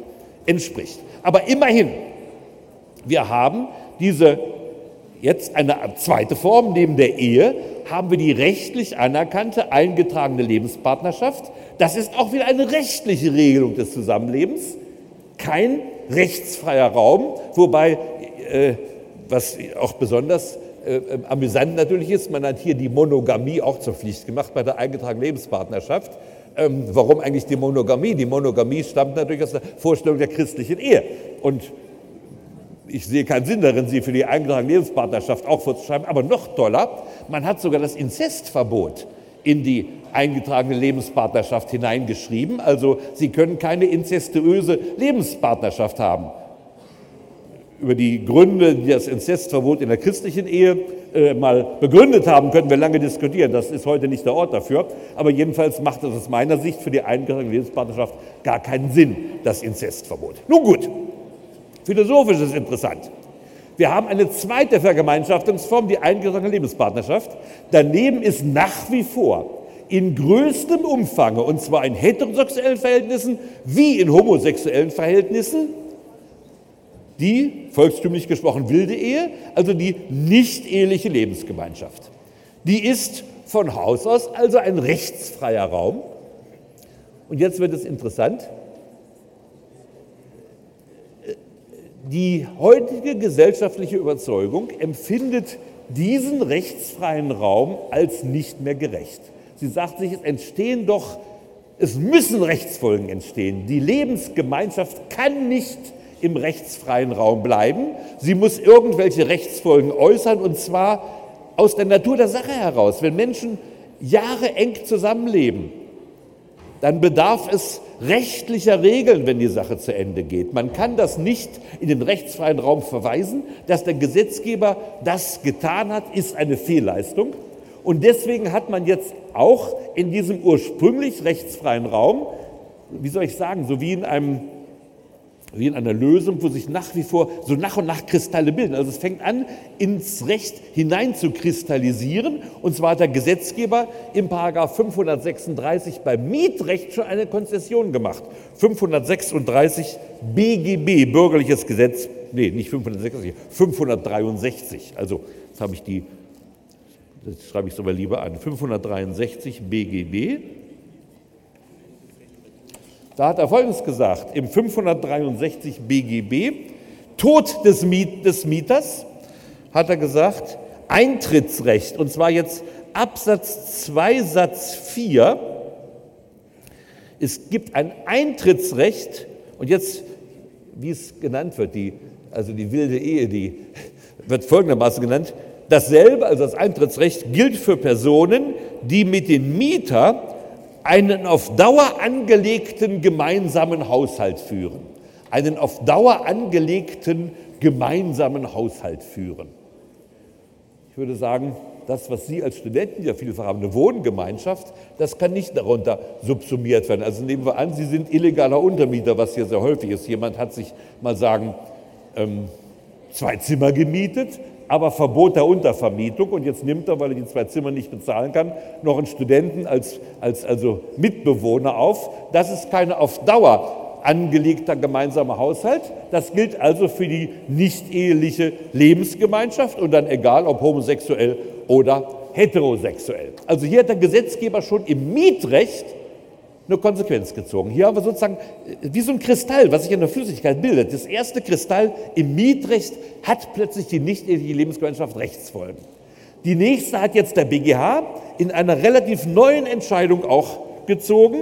entspricht. Aber immerhin, wir haben diese jetzt eine zweite Form neben der Ehe, haben wir die rechtlich anerkannte eingetragene Lebenspartnerschaft. Das ist auch wieder eine rechtliche Regelung des Zusammenlebens, kein rechtsfreier Raum, wobei, äh, was auch besonders äh, amüsant natürlich ist, man hat hier die Monogamie auch zur Pflicht gemacht bei der eingetragenen Lebenspartnerschaft. Ähm, warum eigentlich die Monogamie? Die Monogamie stammt natürlich aus der Vorstellung der christlichen Ehe. Und ich sehe keinen Sinn darin, sie für die eingetragene Lebenspartnerschaft auch vorzuschreiben. Aber noch toller, man hat sogar das Inzestverbot in die eingetragene Lebenspartnerschaft hineingeschrieben. Also Sie können keine inzestuöse Lebenspartnerschaft haben. Über die Gründe, die das Inzestverbot in der christlichen Ehe äh, mal begründet haben, könnten wir lange diskutieren. Das ist heute nicht der Ort dafür. Aber jedenfalls macht es aus meiner Sicht für die eingetragene Lebenspartnerschaft gar keinen Sinn, das Inzestverbot. Nun gut, philosophisch ist es interessant. Wir haben eine zweite Vergemeinschaftungsform, die eingetragene Lebenspartnerschaft. Daneben ist nach wie vor in größtem Umfang, und zwar in heterosexuellen Verhältnissen wie in homosexuellen Verhältnissen, die, volkstümlich gesprochen, wilde Ehe, also die nicht-eheliche Lebensgemeinschaft. Die ist von Haus aus also ein rechtsfreier Raum. Und jetzt wird es interessant. Die heutige gesellschaftliche Überzeugung empfindet diesen rechtsfreien Raum als nicht mehr gerecht. Sie sagt sich, es entstehen doch, es müssen Rechtsfolgen entstehen. Die Lebensgemeinschaft kann nicht im rechtsfreien Raum bleiben. Sie muss irgendwelche Rechtsfolgen äußern und zwar aus der Natur der Sache heraus. Wenn Menschen Jahre eng zusammenleben, dann bedarf es rechtlicher Regeln, wenn die Sache zu Ende geht. Man kann das nicht in den rechtsfreien Raum verweisen. Dass der Gesetzgeber das getan hat, ist eine Fehlleistung. Und deswegen hat man jetzt auch in diesem ursprünglich rechtsfreien Raum, wie soll ich sagen, so wie in einem wie in einer Lösung, wo sich nach wie vor so nach und nach Kristalle bilden. Also es fängt an, ins Recht hinein zu kristallisieren. Und zwar hat der Gesetzgeber im Paragraph 536 beim Mietrecht schon eine Konzession gemacht. 536 BGB, Bürgerliches Gesetz, nee, nicht 566, 563. Also jetzt habe ich die, das schreibe ich sogar lieber an, 563 BGB. Da hat er Folgendes gesagt, im 563 BGB, Tod des, Miet, des Mieters, hat er gesagt, Eintrittsrecht, und zwar jetzt Absatz 2 Satz 4, es gibt ein Eintrittsrecht, und jetzt, wie es genannt wird, die, also die wilde Ehe, die wird folgendermaßen genannt, dasselbe, also das Eintrittsrecht, gilt für Personen, die mit dem Mieter einen auf Dauer angelegten gemeinsamen Haushalt führen. Einen auf Dauer angelegten gemeinsamen Haushalt führen. Ich würde sagen, das, was Sie als Studenten ja vielfach haben, eine Wohngemeinschaft, das kann nicht darunter subsumiert werden. Also nehmen wir an, Sie sind illegaler Untermieter, was hier sehr häufig ist. Jemand hat sich mal sagen, ähm, zwei Zimmer gemietet, aber Verbot der Untervermietung. Und jetzt nimmt er, weil er die zwei Zimmer nicht bezahlen kann, noch einen Studenten als, als also Mitbewohner auf. Das ist keine auf Dauer angelegter gemeinsamer Haushalt. Das gilt also für die nicht eheliche Lebensgemeinschaft und dann egal, ob homosexuell oder heterosexuell. Also hier hat der Gesetzgeber schon im Mietrecht eine Konsequenz gezogen. Hier haben wir sozusagen äh, wie so ein Kristall, was sich in der Flüssigkeit bildet. Das erste Kristall im Mietrecht hat plötzlich die nicht-eheliche Lebensgemeinschaft Rechtsfolgen. Die nächste hat jetzt der BGH in einer relativ neuen Entscheidung auch gezogen.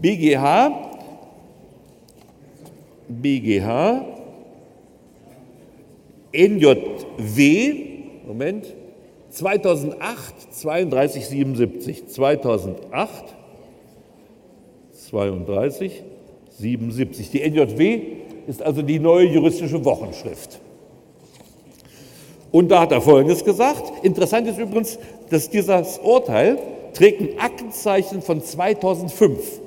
BGH, BGH, NJW, Moment, 2008, 3277, 2008, 32, 77. Die NJW ist also die neue juristische Wochenschrift. Und da hat er Folgendes gesagt. Interessant ist übrigens, dass dieses Urteil trägt ein Aktenzeichen von 2005.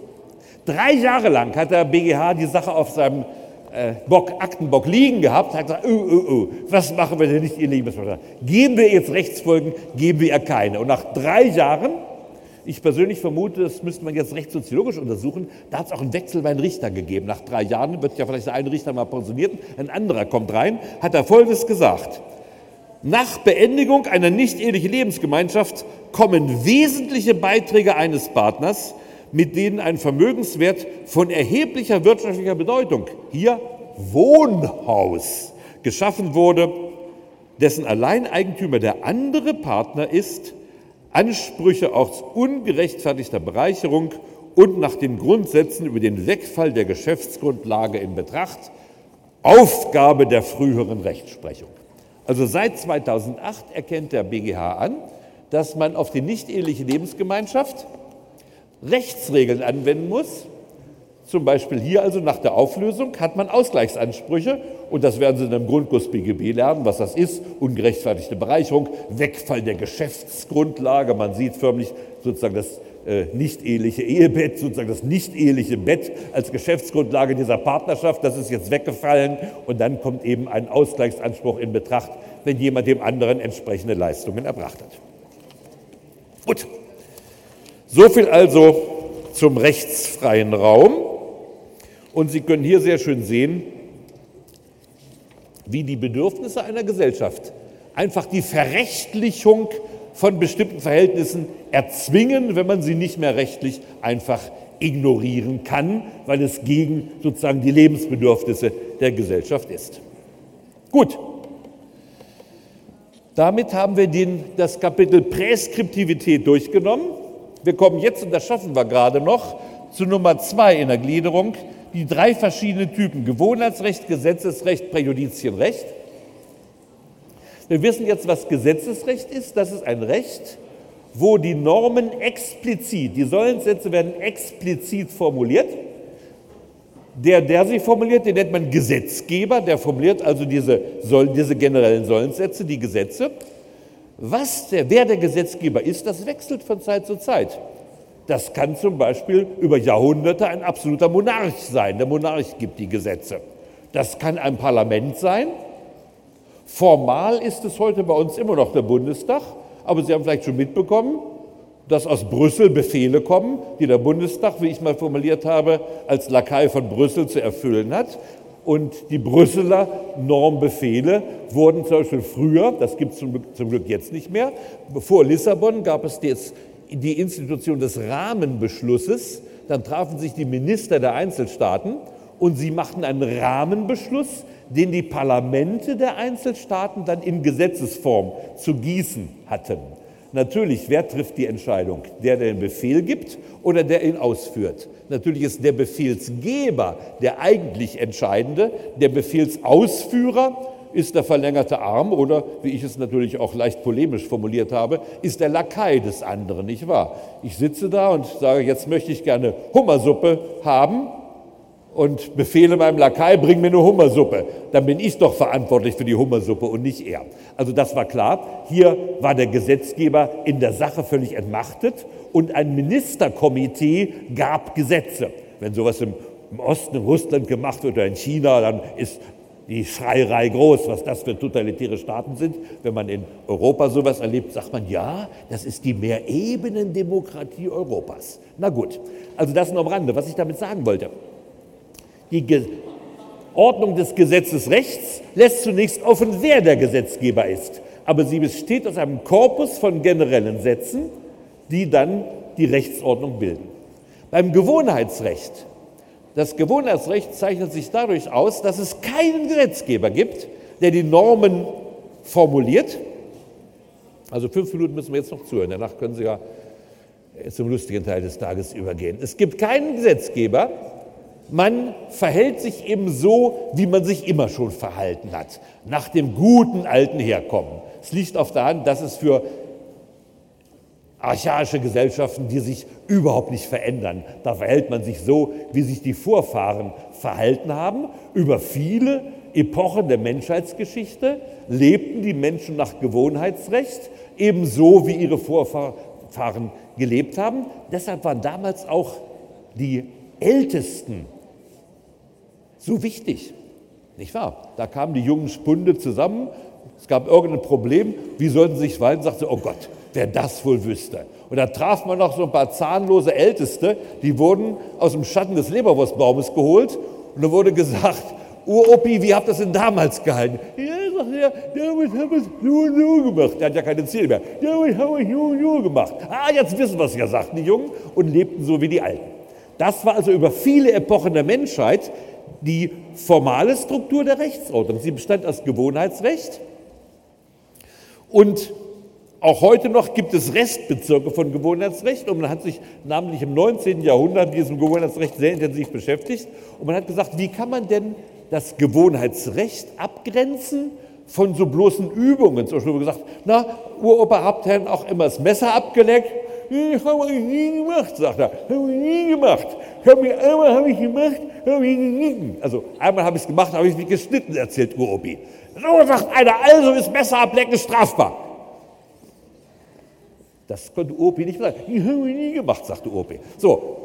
Drei Jahre lang hat der BGH die Sache auf seinem äh, Bock, Aktenbock liegen gehabt, hat gesagt, oh, oh, oh, was machen wir denn nicht, ihr Lebenspartner? Geben wir jetzt Rechtsfolgen, geben wir ihr keine. Und nach drei Jahren, ich persönlich vermute, das müsste man jetzt rechtssoziologisch untersuchen, da hat es auch einen Wechsel bei den Richtern gegeben. Nach drei Jahren wird ja vielleicht der eine Richter mal pensioniert, ein anderer kommt rein, hat er Folgendes gesagt. Nach Beendigung einer nicht ehelichen Lebensgemeinschaft kommen wesentliche Beiträge eines Partners, mit denen ein Vermögenswert von erheblicher wirtschaftlicher Bedeutung, hier Wohnhaus, geschaffen wurde, dessen Alleineigentümer der andere Partner ist, Ansprüche aus ungerechtfertigter Bereicherung und nach den Grundsätzen über den Wegfall der Geschäftsgrundlage in Betracht, Aufgabe der früheren Rechtsprechung. Also seit 2008 erkennt der BGH an, dass man auf die nicht eheliche Lebensgemeinschaft Rechtsregeln anwenden muss. Zum Beispiel hier also nach der Auflösung hat man Ausgleichsansprüche und das werden Sie in einem Grundkurs BGB lernen, was das ist. Ungerechtfertigte Bereicherung, Wegfall der Geschäftsgrundlage. Man sieht förmlich sozusagen das äh, nicht-eheliche Ehebett, sozusagen das nicht-eheliche Bett als Geschäftsgrundlage dieser Partnerschaft. Das ist jetzt weggefallen und dann kommt eben ein Ausgleichsanspruch in Betracht, wenn jemand dem anderen entsprechende Leistungen erbracht hat. Gut. So viel also zum rechtsfreien Raum. Und Sie können hier sehr schön sehen, wie die Bedürfnisse einer Gesellschaft einfach die Verrechtlichung von bestimmten Verhältnissen erzwingen, wenn man sie nicht mehr rechtlich einfach ignorieren kann, weil es gegen sozusagen die Lebensbedürfnisse der Gesellschaft ist. Gut, damit haben wir den, das Kapitel Präskriptivität durchgenommen. Wir kommen jetzt, und das schaffen wir gerade noch, zu Nummer zwei in der Gliederung, die drei verschiedenen Typen Gewohnheitsrecht, Gesetzesrecht, Präjudizienrecht. Wir wissen jetzt, was Gesetzesrecht ist. Das ist ein Recht, wo die Normen explizit, die Sollenssätze werden explizit formuliert. Der, der sie formuliert, den nennt man Gesetzgeber, der formuliert also diese, diese generellen Sollenssätze, die Gesetze. Was der, wer der Gesetzgeber ist, das wechselt von Zeit zu Zeit. Das kann zum Beispiel über Jahrhunderte ein absoluter Monarch sein. Der Monarch gibt die Gesetze. Das kann ein Parlament sein. Formal ist es heute bei uns immer noch der Bundestag, aber Sie haben vielleicht schon mitbekommen, dass aus Brüssel Befehle kommen, die der Bundestag, wie ich mal formuliert habe, als Lakai von Brüssel zu erfüllen hat. Und die Brüsseler Normbefehle wurden zum Beispiel früher, das gibt es zum, Glück jetzt nicht mehr, vor Lissabon gab es jetzt die Institution des Rahmenbeschlusses. Dann trafen sich die Minister der Einzelstaaten und sie machten einen Rahmenbeschluss, den die Parlamente der Einzelstaaten dann in Gesetzesform zu gießen hatten. Natürlich, wer trifft die Entscheidung? Der, der den Befehl gibt oder der ihn ausführt? Natürlich ist der Befehlsgeber der eigentlich Entscheidende, der Befehlsausführer ist der verlängerte Arm oder, wie ich es natürlich auch leicht polemisch formuliert habe, ist der Lakai des anderen, nicht wahr? Ich sitze da und sage, jetzt möchte ich gerne Hummersuppe haben und befehle meinem Lakai, bring mir eine Hummersuppe. Dann bin ich doch verantwortlich für die Hummersuppe und nicht er. Also das war klar. Hier war der Gesetzgeber in der Sache völlig entmachtet und ein Ministerkomitee gab Gesetze. Wenn sowas im, im Osten, in Russland gemacht wird oder in China, dann ist die Schreierei groß, was das für totalitäre Staaten sind. Wenn man in Europa sowas erlebt, sagt man, ja, das ist die Mehrebenen-Demokratie Europas. Na gut, also das nur am Rande, was ich damit sagen wollte. Die Ge Ordnung des Gesetzesrechts lässt zunächst offen, wer der Gesetzgeber ist. Aber sie besteht aus einem Korpus von generellen Sätzen, die dann die Rechtsordnung bilden. Beim Gewohnheitsrecht, das Gewohnheitsrecht zeichnet sich dadurch aus, dass es keinen Gesetzgeber gibt, der die Normen formuliert. Also fünf Minuten müssen wir jetzt noch zuhören, danach können Sie ja zum lustigen Teil des Tages übergehen. Es gibt keinen Gesetzgeber, man verhält sich eben so, wie man sich immer schon verhalten hat, nach dem guten alten Herkommen. Es liegt auf der Hand, dass es für archaische Gesellschaften, die sich überhaupt nicht verändern, da verhält man sich so, wie sich die Vorfahren verhalten haben. Über viele Epochen der Menschheitsgeschichte lebten die Menschen nach Gewohnheitsrecht, ebenso wie ihre Vorfahren gelebt haben. Deshalb waren damals auch die Ältesten so wichtig. Nicht wahr? Da kamen die jungen Spunde zusammen, es gab irgendein Problem, wie sollten sie sich verhalten? Sagte, oh Gott, wer das wohl wüsste. Und da traf man noch so ein paar zahnlose Älteste, die wurden aus dem Schatten des Leberwurstbaumes geholt und da wurde gesagt, Uropi, wie habt ihr das denn damals gehalten? Ja, sagt er, damals haben wir es nur und so gemacht. Der hat ja keine Ziele mehr. Damals haben wir es nur und so gemacht. Ah, jetzt wissen wir es ja, sagten die Jungen und lebten so wie die Alten. Das war also über viele Epochen der Menschheit die formale Struktur der Rechtsordnung. Sie bestand aus Gewohnheitsrecht und auch heute noch gibt es Restbezirke von Gewohnheitsrecht und man hat sich namentlich im 19. Jahrhundert mit diesem Gewohnheitsrecht sehr intensiv beschäftigt und man hat gesagt, wie kann man denn das Gewohnheitsrecht abgrenzen von so bloßen Übungen. Zum Beispiel gesagt, na, ihr auch immer das Messer abgeleckt? Ich habe ich nie gemacht, sagt er. Habe ich nie gemacht. Hab ich, einmal habe ich gemacht, habe ich geschnitten. Also einmal habe ich es gemacht, habe ich mich geschnitten, erzählt Uropi. So sagt einer, also ist Messer ablecken strafbar. Das konnte Uropi nicht sagen. Ich habe ich nie gemacht, sagte Uropi. So.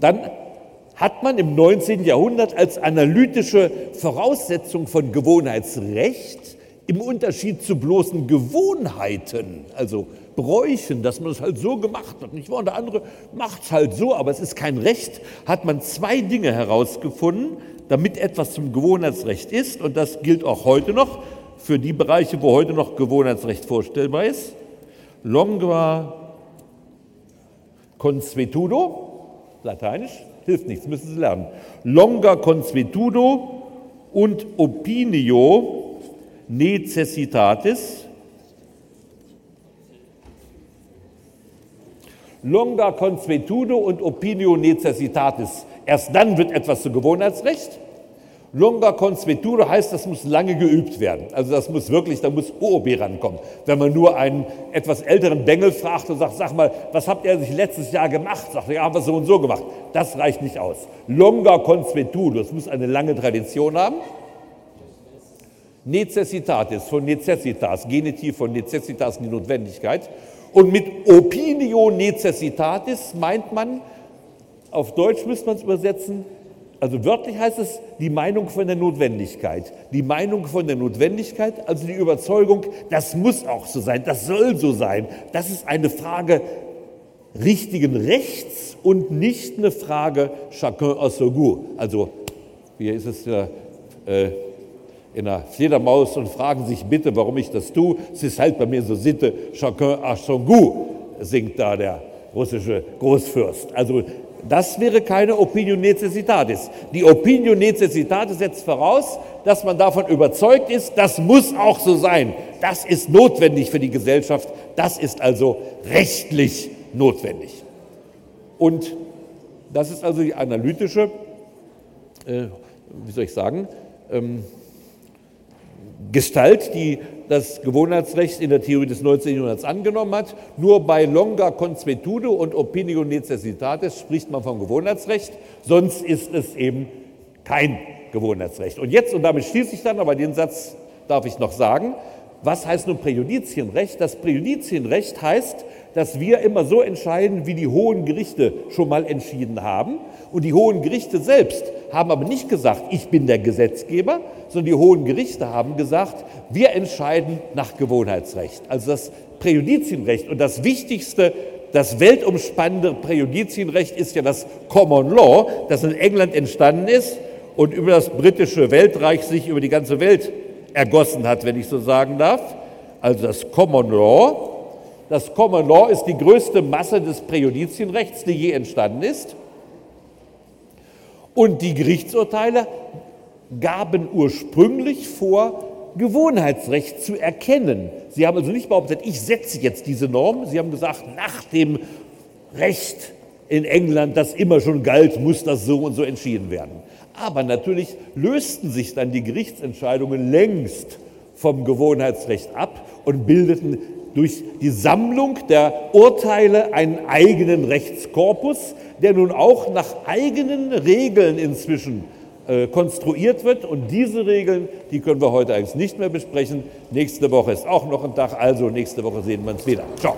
Dann hat man im 19. Jahrhundert als analytische Voraussetzung von Gewohnheitsrecht im Unterschied zu bloßen Gewohnheiten, also Bräuchen, dass man es halt so gemacht hat, nicht wahr? Und der andere macht es halt so, aber es ist kein Recht, hat man zwei Dinge herausgefunden, damit etwas zum Gewohnheitsrecht ist, und das gilt auch heute noch für die Bereiche, wo heute noch Gewohnheitsrecht vorstellbar ist. Longa consuetudo, lateinisch, hilft nichts, müssen Sie lernen. Longa consuetudo und opinio necessitatis. Longa consuetudo und opinio necessitatis. Erst dann wird etwas zu Gewohnheitsrecht. Longa consuetudo heißt, das muss lange geübt werden. Also das muss wirklich, da muss OOB rankommen. Wenn man nur einen etwas älteren Bengel fragt und sagt, sag mal, was habt ihr sich letztes Jahr gemacht? Sagt er, ja, haben wir so und so gemacht. Das reicht nicht aus. Longa consuetudo, das muss eine lange Tradition haben. Necessitatis von necessitas, Genitiv von necessitas, die Notwendigkeit. Und mit opinio necessitatis meint man, auf Deutsch müsste man es übersetzen, also wörtlich heißt es die Meinung von der Notwendigkeit. Die Meinung von der Notwendigkeit, also die Überzeugung, das muss auch so sein, das soll so sein. Das ist eine Frage richtigen Rechts und nicht eine Frage chacun à son goût. Also hier ist es ja äh, in der Fledermaus und fragen sich bitte, warum ich das tue. Es ist halt bei mir so Sitte, chacun à son goût, singt da der russische Großfürst. Also das wäre keine Opinion necessitatis. Die Opinion necessitatis setzt voraus, dass man davon überzeugt ist, das muss auch so sein. Das ist notwendig für die Gesellschaft. Das ist also rechtlich notwendig. Und das ist also die analytische, äh, wie soll ich sagen, ähm, Gestalt, die das Gewohnheitsrecht in der Theorie des 19. Jahrhunderts angenommen hat. Nur bei longa consuetudo und opinio necessitatis spricht man vom Gewohnheitsrecht, sonst ist es eben kein Gewohnheitsrecht. Und jetzt, und damit schließe ich dann, aber den Satz darf ich noch sagen, was heißt nun Präjudizienrecht? Das Präjudizienrecht heißt, dass wir immer so entscheiden, wie die hohen Gerichte schon mal entschieden haben. Und die hohen Gerichte selbst haben aber nicht gesagt, ich bin der Gesetzgeber, sondern die hohen Gerichte haben gesagt, wir entscheiden nach Gewohnheitsrecht. Also das Präjudizienrecht und das wichtigste, das weltumspannende Präjudizienrecht ist ja das Common Law, das in England entstanden ist und über das britische Weltreich sich über die ganze Welt ergossen hat, wenn ich so sagen darf. Also das Common Law. Das Common Law ist die größte Masse des Präjudizienrechts, die je entstanden ist. Und die Gerichtsurteile gaben ursprünglich vor, Gewohnheitsrecht zu erkennen. Sie haben also nicht behauptet, ich setze jetzt diese Norm. Sie haben gesagt, nach dem Recht in England, das immer schon galt, muss das so und so entschieden werden. Aber natürlich lösten sich dann die Gerichtsentscheidungen längst vom Gewohnheitsrecht ab und bildeten durch die Sammlung der Urteile einen eigenen Rechtskorpus, der nun auch nach eigenen Regeln inzwischen äh, konstruiert wird. Und diese Regeln, die können wir heute eigentlich nicht mehr besprechen. Nächste Woche ist auch noch ein Tag, also nächste Woche sehen wir uns wieder. Ciao.